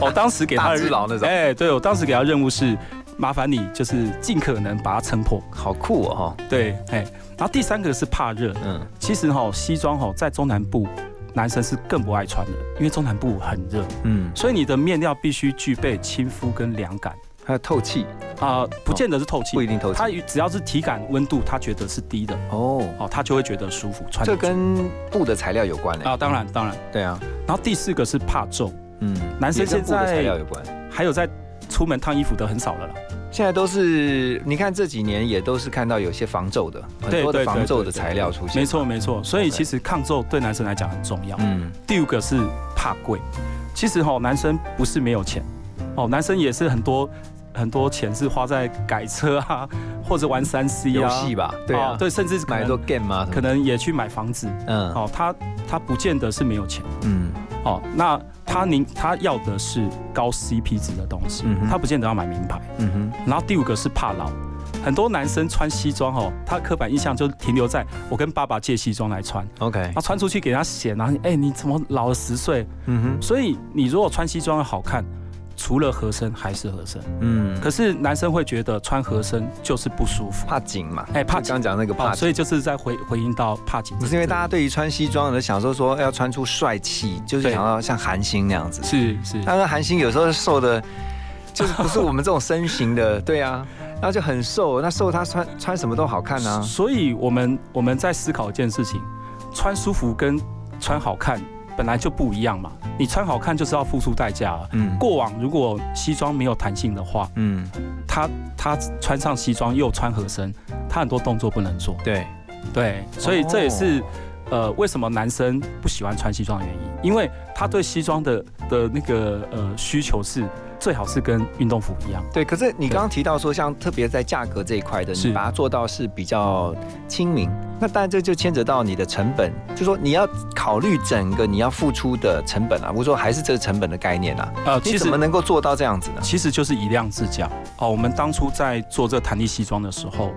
Speaker 4: 我 当时给他哎，对我当时给他任务是，麻烦你就是尽可能把它撑破。
Speaker 3: 好酷哦哈。
Speaker 4: 对，哎，然后第三个是怕热。
Speaker 3: 嗯，
Speaker 4: 其实哈、西装哈、在中南部男生是更不爱穿的，因为中南部很热。
Speaker 3: 嗯，
Speaker 4: 所以你的面料必须具备亲肤跟凉感
Speaker 3: 还有透气。
Speaker 4: 啊、不见得是透气，
Speaker 3: 不一定透气
Speaker 4: 它只要是体感温度，它觉得是低的
Speaker 3: 哦，
Speaker 4: 哦，它就会觉得舒服，穿
Speaker 3: 这跟布的材料有关嘞。
Speaker 4: 啊，当然当然。
Speaker 3: 对啊，
Speaker 4: 然后第四个是怕皱，
Speaker 3: 嗯，
Speaker 4: 男生现
Speaker 3: 也跟布的材
Speaker 4: 在
Speaker 3: 料有关。
Speaker 4: 还有在出门烫衣服的很少了啦。
Speaker 3: 现在都是，你看这几年也都是看到有些防皱的，很多的防皱的材料出现。
Speaker 4: 没错没错，所以其实抗皱对男生来讲很重要。
Speaker 3: 嗯，
Speaker 4: 第五个是怕贵，其实哈、男生不是没有钱，哦，男生也是很多很多钱是花在改车啊，或者玩三 C 啊。
Speaker 3: 游戏吧，对啊。
Speaker 4: 哦，对，甚至可能
Speaker 3: 买很多 game 嘛，
Speaker 4: 可能也去买房子，
Speaker 3: 嗯。
Speaker 4: 哦，他他不见得是没有钱，
Speaker 3: 嗯。
Speaker 4: 哦，那他宁他要的是高 CP 值的东西，
Speaker 3: 嗯
Speaker 4: 他不见得要买名牌。
Speaker 3: 嗯哼，
Speaker 4: 然后第五个是怕老，很多男生穿西装哦，他刻板印象就停留在我跟爸爸借西装来穿
Speaker 3: ，，OK，
Speaker 4: 他穿出去给人家嫌，然后你哎你怎么老了十岁？
Speaker 3: 嗯哼，
Speaker 4: 所以你如果穿西装要好看，除了合身还是合身。
Speaker 3: 嗯，
Speaker 4: 可是男生会觉得穿合身就是不舒服，
Speaker 3: 怕紧嘛？
Speaker 4: 哎，怕
Speaker 3: 就刚讲那个怕
Speaker 4: 哦，所以就是在回回应到怕紧。
Speaker 3: 不是因为大家对于穿西装的想说说要穿出帅气，就是想要像韩星那样子。
Speaker 4: 是是，
Speaker 3: 但是韩星有时候瘦的，就是不是我们这种身形的，对啊，然后就很瘦，那瘦他穿穿什么都好看啊。
Speaker 4: 所以我们我们在思考一件事情，穿舒服跟穿好看本来就不一样嘛。你穿好看就是要付出代价啊。
Speaker 3: 嗯
Speaker 4: 过往如果西装没有弹性的话，
Speaker 3: 嗯，
Speaker 4: 他他穿上西装又穿合身，他很多动作不能做。
Speaker 3: 对，
Speaker 4: 对，所以这也是、呃为什么男生不喜欢穿西装的原因，因为他对西装的的那个呃需求是最好是跟运动服一样。
Speaker 3: 对。可是你刚刚提到说，像特别在价格这一块的，你把它做到是比较亲民，那当然这就牵扯到你的成本，就说你要考虑整个你要付出的成本啊，或者说还是这个成本的概念啊。
Speaker 4: 呃，
Speaker 3: 你怎么能够做到这样子呢？
Speaker 4: 其实就是以量制价哦。我们当初在做这个弹力西装的时候，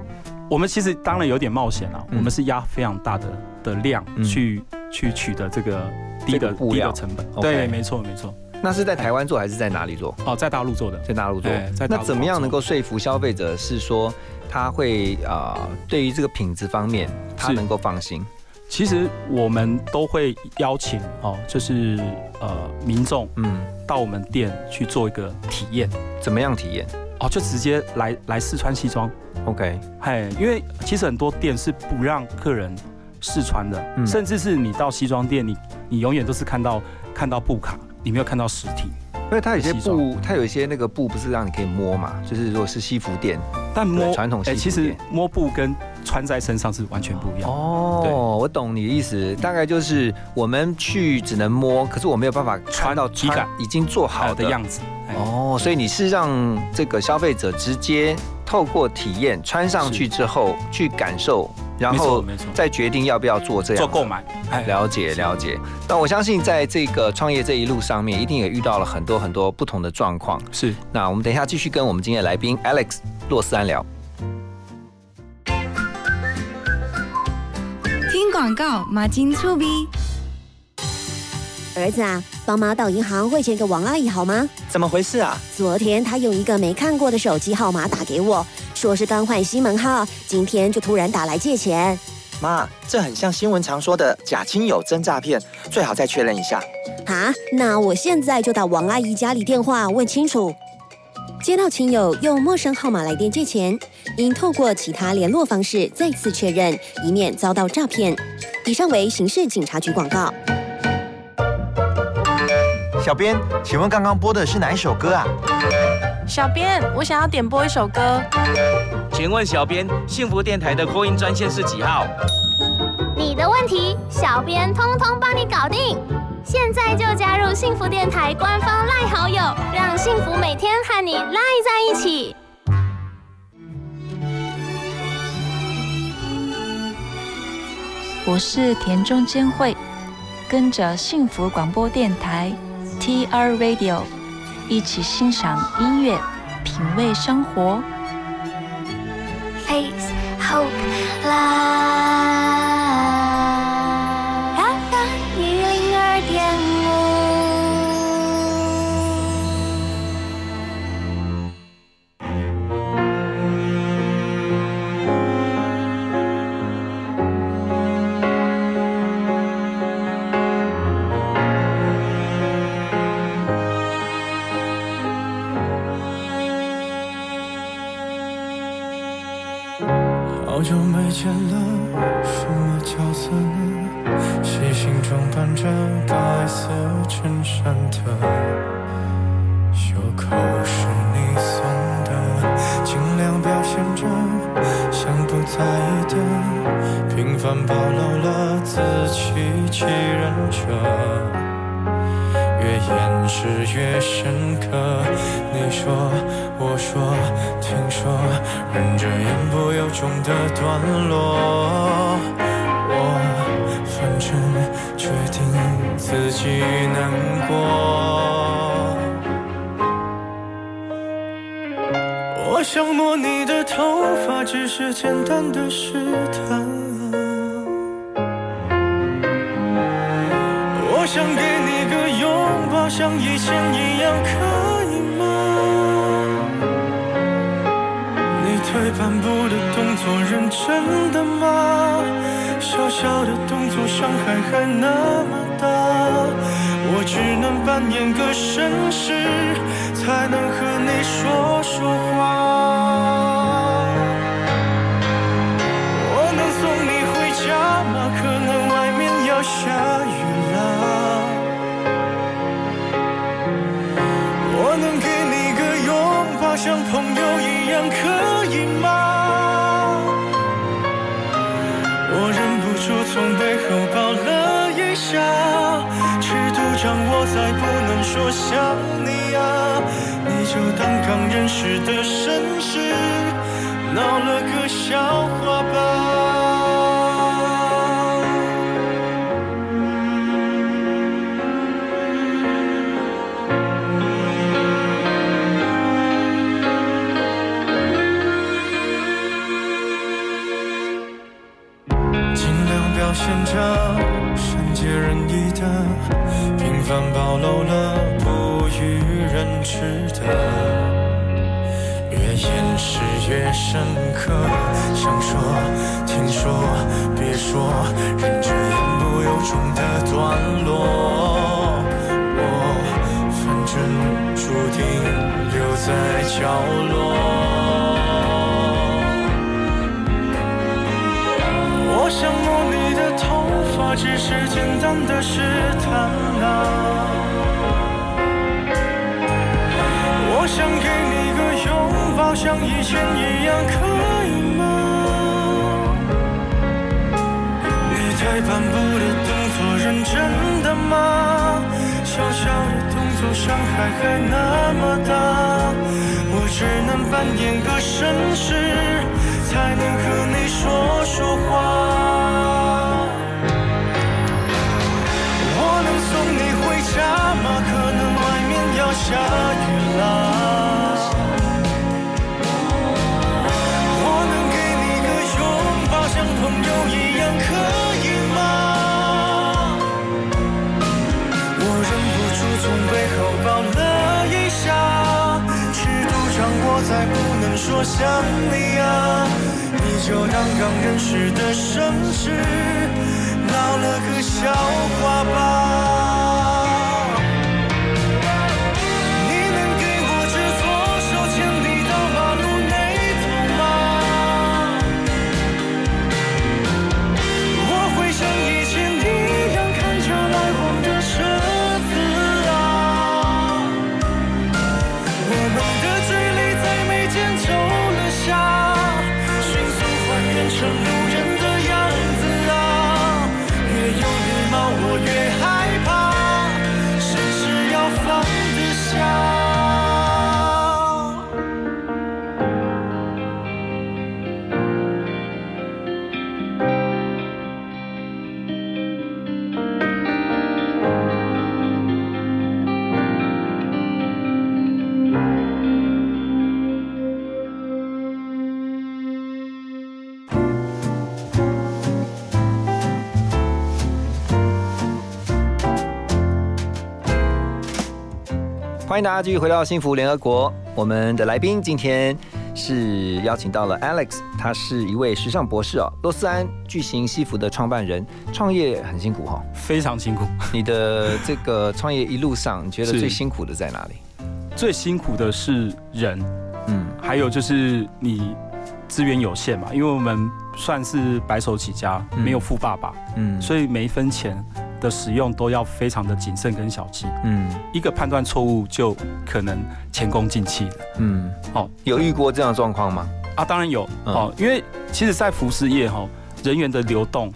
Speaker 4: 我们其实当然有点冒险啊，
Speaker 3: 嗯
Speaker 4: 我们是压非常大的的量
Speaker 3: 嗯
Speaker 4: 去、去取得这个低的低的成本。对，没错没错。
Speaker 3: 那是在台湾做还是在哪里做？
Speaker 4: 哦，在大陆做的。
Speaker 3: 在大陆做
Speaker 4: 对在。
Speaker 3: 那怎么样能够说服消费者是说他会啊、呃对于这个品质方面他能够放心？
Speaker 4: 其实我们都会邀请哦，就是呃民众
Speaker 3: 嗯，
Speaker 4: 到我们店去做一个体验
Speaker 3: 怎么样体验
Speaker 4: 哦，就直接来来试穿西装。
Speaker 3: ？OK，
Speaker 4: 嘿，因为其实很多店是不让客人试穿的，
Speaker 3: 嗯
Speaker 4: 甚至是你到西装店，你你永远都是看到看到布卡，你没有看到实体。
Speaker 3: 因为它有些布，它有一些那个布不是让你可以摸嘛，就是如果是西服店
Speaker 4: 但摸
Speaker 3: 对传统西
Speaker 4: 哎其实摸布跟穿在身上是完全不一样。
Speaker 3: 哦，我懂你的意思，大概就是我们去只能摸，可是我没有办法穿到
Speaker 4: 体感
Speaker 3: 已经做好的
Speaker 4: 样子。哎
Speaker 3: 哦，所以你是让这个消费者直接透过体验穿上去之后去感受，然后再决定要不要做这样
Speaker 4: 做购买。哎
Speaker 3: 了解了解，那我相信在这个创业这一路上面，一定也遇到了很多很多不同的状况。
Speaker 4: 是，
Speaker 3: 那我们等一下继续跟我们今天的来宾 Alex 洛斯安聊。
Speaker 2: 广告，马金粗逼。
Speaker 14: 儿子啊，帮妈到银行汇钱给王阿姨好吗？
Speaker 15: 怎么回事啊？
Speaker 14: 昨天她用一个没看过的手机号码打给我，说是刚换新门号，今天就突然打来借钱。
Speaker 15: 妈，这很像新闻常说的假亲友真诈骗，最好再确认一下。
Speaker 14: 啊，那我现在就打王阿姨家里电话问清楚。接到亲友用陌生号码来电借钱，应透过其他联络方式再次确认，以免遭到诈骗。以上为刑事警察局广告。
Speaker 16: 小编，请问刚刚播的是哪一首歌啊？
Speaker 1: 小编，我想要点播一首歌。
Speaker 17: 请问小编，幸福电台的扩音专线是几号？
Speaker 18: 你的问题，小编通通帮你搞定。现在就加入幸福电台官方赖好友，让幸福每天和你赖在一起。
Speaker 2: 我是田中千惠，跟着幸福广播电台 TR Radio 一起欣赏音乐，品味生活。
Speaker 18: Face Hope Live
Speaker 19: 装扮着白色衬衫的，袖口是你送的，尽量表现着像不在意的，平凡暴露了自欺欺人者。越掩饰越深刻。你说，我说，听说，忍着言不由衷的段落。我反正决定自己难过。我想摸你的头发，只是简单的试探。我想给你个拥抱，像以前一样，可以吗？你退半步的动作，认真的吗？小小的动作伤害还那么大，我只能扮演个绅士，才能和你说说话。我能送你回家吗？可能外面要下雨了。我能给你个拥抱，像朋友一样，可以吗？从背后抱了一下，尺度掌握在不能说想你啊，你就当刚认识的绅士，闹了个笑话吧。着善解人意的，平凡暴露了不与人知的，越掩饰越深刻。想说，听说，别说，忍着言不由衷的段落。我反正注定留在角落。我想摸你的头发，只是简单的试探啊。我想给你个拥抱，像以前一样，可以吗？你太斑驳的动作认真的吗？小小的动作伤害还那么大，我只能扮演个绅士，才能和你说说想你啊，你就当刚认识的绅士，闹了个笑话吧。
Speaker 3: 欢迎大家继续回到幸福联合国。我们的来宾今天是邀请到了 Alex，他是一位时尚博士哦，洛斯安巨型西服的创办人，创业很辛苦哈、
Speaker 4: 非常辛苦。
Speaker 3: 你的这个创业一路上，你觉得最辛苦的在哪里？
Speaker 4: 最辛苦的是人，
Speaker 3: 嗯，
Speaker 4: 还有就是你资源有限嘛，因为我们算是白手起家，
Speaker 3: 嗯
Speaker 4: 没有富爸爸，
Speaker 3: 嗯
Speaker 4: 所以每一分钱的使用都要非常的谨慎跟小心。
Speaker 3: 嗯
Speaker 4: 一个判断错误就可能前功尽弃了。
Speaker 3: 嗯，
Speaker 4: 哦，
Speaker 3: 有遇过这样的状况吗？
Speaker 4: 啊，当然有
Speaker 3: 嗯
Speaker 4: 哦，因为其实，在服饰业哈，人员的流动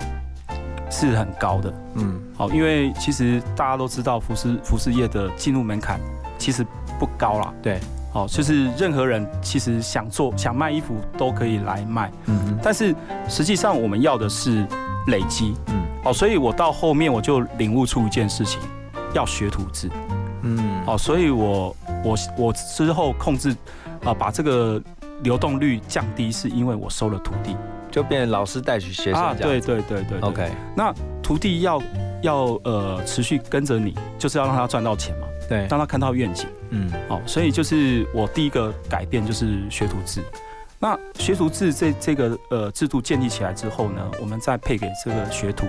Speaker 4: 是很高的。
Speaker 3: 嗯，
Speaker 4: 好，因为其实大家都知道，服饰服饰业的进入门槛其实不高啦。
Speaker 3: 对，
Speaker 4: 哦，就是任何人其实想做想卖衣服都可以来卖，
Speaker 3: 嗯哼
Speaker 4: 但是实际上我们要的是累积。
Speaker 3: 嗯，
Speaker 4: 哦，所以我到后面我就领悟出一件事情，要学徒制。
Speaker 3: 嗯，
Speaker 4: 哦，所以我我我之后控制啊、把这个流动率降低，是因为我收了徒弟
Speaker 3: 就变成老师带去学生
Speaker 4: 啊，对
Speaker 3: 这样
Speaker 4: 对对对对
Speaker 3: OK
Speaker 4: 那徒弟要要呃持续跟着你，就是要让他赚到钱嘛，
Speaker 3: 对，
Speaker 4: 让他看到愿景。
Speaker 3: 嗯，
Speaker 4: 哦，所以就是我第一个改变就是学徒制。那学徒制这这个呃制度建立起来之后呢，我们再配给这个学徒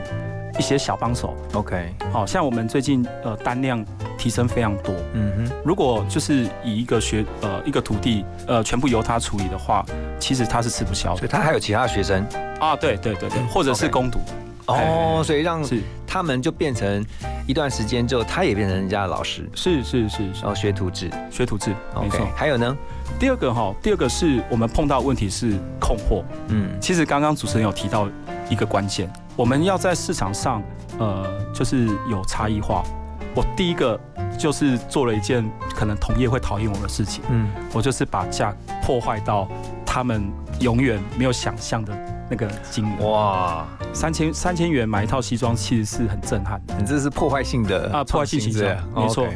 Speaker 4: 一些小帮手。
Speaker 3: OK，
Speaker 4: 好像我们最近呃单量提升非常多。
Speaker 3: 嗯哼，
Speaker 4: 如果就是以一个学呃一个徒弟呃全部由他处理的话，其实他是吃不消的。
Speaker 3: 所以他还有其他的学生
Speaker 4: 啊，对对对对，或者是攻读。
Speaker 3: 哦，所以让
Speaker 4: 是
Speaker 3: 他们就变成一段时间之后，他也变成人家的老师，
Speaker 4: 是是是，
Speaker 3: 然后学徒制，
Speaker 4: 学徒制，没
Speaker 3: OK，
Speaker 4: 错。
Speaker 3: 还有呢，
Speaker 4: 第二个哈，第二个是我们碰到问题是控货。
Speaker 3: 嗯，
Speaker 4: 其实刚刚主持人有提到一个关键，我们要在市场上呃就是有差异化。我第一个就是做了一件可能同业会讨厌我的事情，
Speaker 3: 嗯，
Speaker 4: 我就是把价破坏到他们永远没有想象的那个金额。
Speaker 3: 哇，
Speaker 4: 三千三千元买一套西装，其实是很震撼的。
Speaker 3: 你这是破坏性的
Speaker 4: 啊，破坏性形
Speaker 3: 创新
Speaker 4: 象，没错。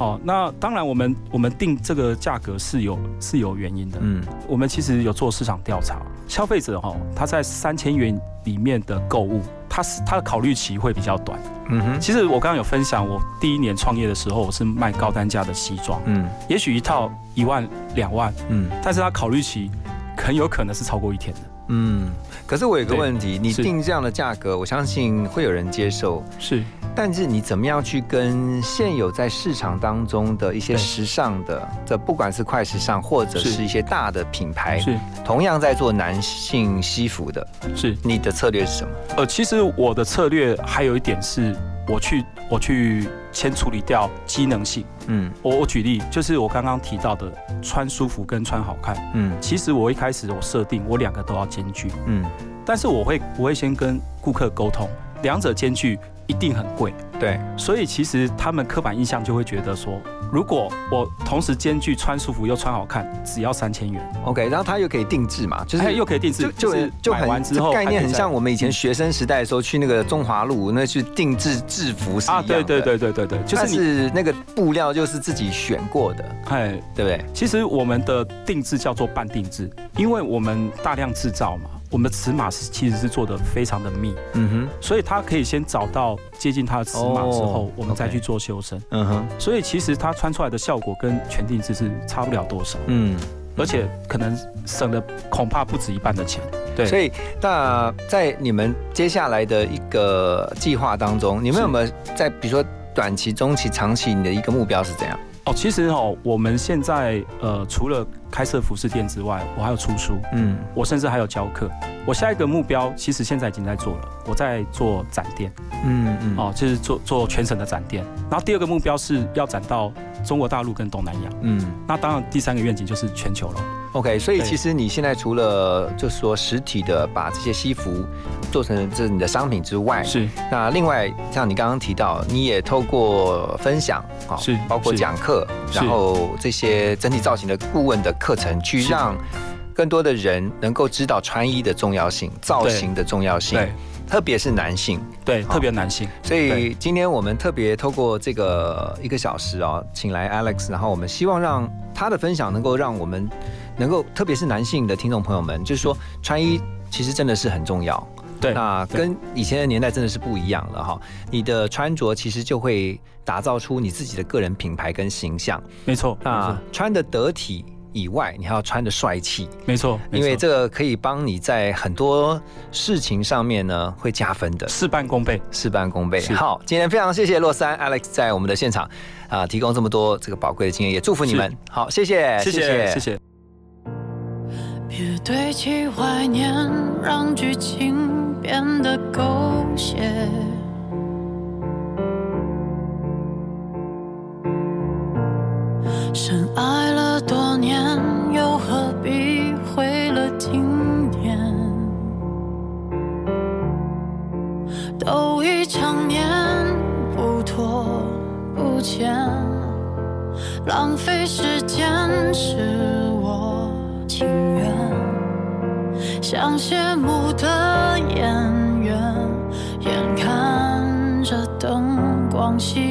Speaker 4: 哦，那当然，我们我们定这个价格是有是有原因的。
Speaker 3: 嗯，
Speaker 4: 我们其实有做市场调查，消费者哈、他在三千元里面的购物，他是他的考虑期会比较短。
Speaker 3: 嗯哼，
Speaker 4: 其实我刚刚有分享，我第一年创业的时候，我是卖高单价的西装，
Speaker 3: 嗯
Speaker 4: 也许一套一万两万，
Speaker 3: 嗯
Speaker 4: 但是他考虑期很有可能是超过一天的。
Speaker 3: 嗯。可是我有个
Speaker 4: 对
Speaker 3: 问题，你定这样的价格，我相信会有人接受，
Speaker 4: 是。
Speaker 3: 但是你怎么样去跟现有在市场当中的一些时尚的，这不管是快时尚或者
Speaker 4: 是
Speaker 3: 是。一些大的品牌，
Speaker 4: 是。
Speaker 3: 同样在做男性西服的，
Speaker 4: 是。
Speaker 3: 你的策略是什么？
Speaker 4: 呃，其实我的策略还有一点是，我去我去先处理掉机能性。
Speaker 3: 嗯。
Speaker 4: 我我举例，就是我刚刚提到的穿舒服跟穿好看。
Speaker 3: 嗯。
Speaker 4: 其实我一开始我设定我两个都要兼具，
Speaker 3: 嗯，
Speaker 4: 但是我会我会先跟顾客沟通，两者兼具一定很贵。
Speaker 3: 对，
Speaker 4: 所以其实他们刻板印象就会觉得说，如果我同时兼具穿舒服又穿好看，只要三千元。
Speaker 3: OK，然后他又可以定制嘛，就是
Speaker 4: 哎又可以定制
Speaker 3: 就
Speaker 4: 就
Speaker 3: 很
Speaker 4: 之后
Speaker 3: 概念很像我们以前学生时代的时候去那个中华路那去定制制服是一
Speaker 4: 啊，
Speaker 3: 样的。
Speaker 4: 对对对对对对，就
Speaker 3: 但
Speaker 4: 是
Speaker 3: 是那个布料就是自己选过的，
Speaker 4: 哎，
Speaker 3: 对不对？
Speaker 4: 其实我们的定制叫做半定制，因为我们大量制造嘛，我们的尺码是其实是做的非常的密，
Speaker 3: 嗯哼
Speaker 4: 所以他可以先找到接近他的尺码之后，
Speaker 3: 哦
Speaker 4: 我们再去做修身。
Speaker 3: 哼，嗯哼，
Speaker 4: 所以其实他穿出来的效果跟全定制是差不了多少，
Speaker 3: 嗯。
Speaker 4: 而且可能省了恐怕不止一半的钱。对，
Speaker 3: 所以，那在你们接下来的一个计划当中，你们有没有在比如说短期、中期、长期，你的一个目标是怎样？
Speaker 4: 哦，其实哦，我们现在呃，除了开设服饰店之外，我还有出书，
Speaker 3: 嗯
Speaker 4: 我甚至还有教课。我下一个目标其实现在已经在做了，我在做展店。
Speaker 3: 嗯嗯，
Speaker 4: 哦，就是做做全省的展店。然后第二个目标是要展到中国大陆跟东南亚。
Speaker 3: 嗯
Speaker 4: 那当然第三个愿景就是全球了。
Speaker 3: ，OK，所以其实你现在除了就是说实体的把这些西服做成这是你的商品之外，
Speaker 4: 是
Speaker 3: 那另外像你刚刚提到，你也透过分享啊，
Speaker 4: 是
Speaker 3: 包括讲课，然后这些整体造型的顾问的课程，去让更多的人能够知道穿衣的重要性、造型的重要性，
Speaker 4: 对
Speaker 3: 特别是男性。
Speaker 4: 对，特别男性。
Speaker 3: 所以今天我们特别透过这个一个小时哦，请来 Alex，然后我们希望让他的分享能够让我们能够，特别是男性的听众朋友们，就是说穿衣其实真的是很重要。
Speaker 4: 对，
Speaker 3: 那跟以前的年代真的是不一样了哈。你的穿着其实就会打造出你自己的个人品牌跟形象。
Speaker 4: 没错，没
Speaker 3: 那，穿的得体以外，你还要穿的帅气。
Speaker 4: 没错，
Speaker 3: 因为这个可以帮你在很多事情上面呢会加分的，
Speaker 4: 事半功倍，
Speaker 3: 事半功倍。好，今天非常谢谢洛杉 Alex 在我们的现场啊、提供这么多这个宝贵的经验，也祝福你们。好，谢谢，
Speaker 4: 谢谢，谢谢。
Speaker 20: 别堆砌怀念，让剧情变得狗血。深爱了多年，又何必毁了经典？都已成年，不拖不欠，浪费时间是我情愿。像谢幕的演员，眼看着灯光熄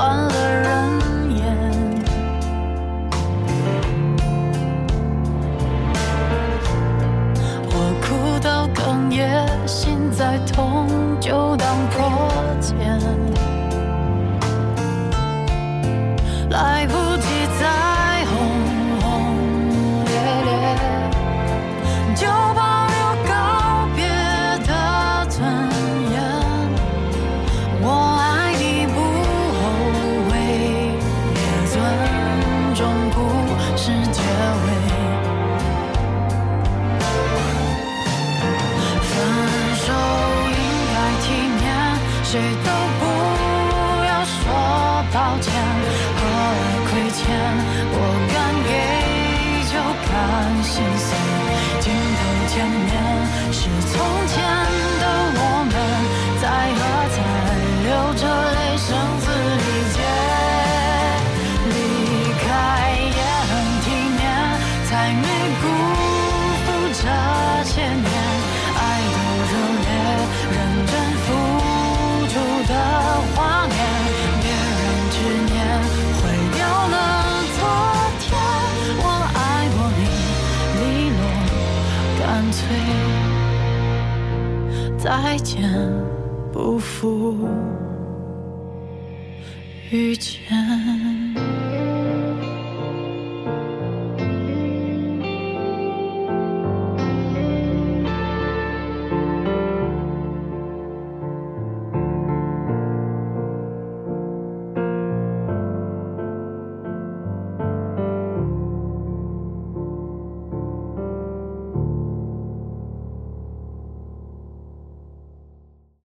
Speaker 20: 换了人演。我哭到哽咽，心在痛。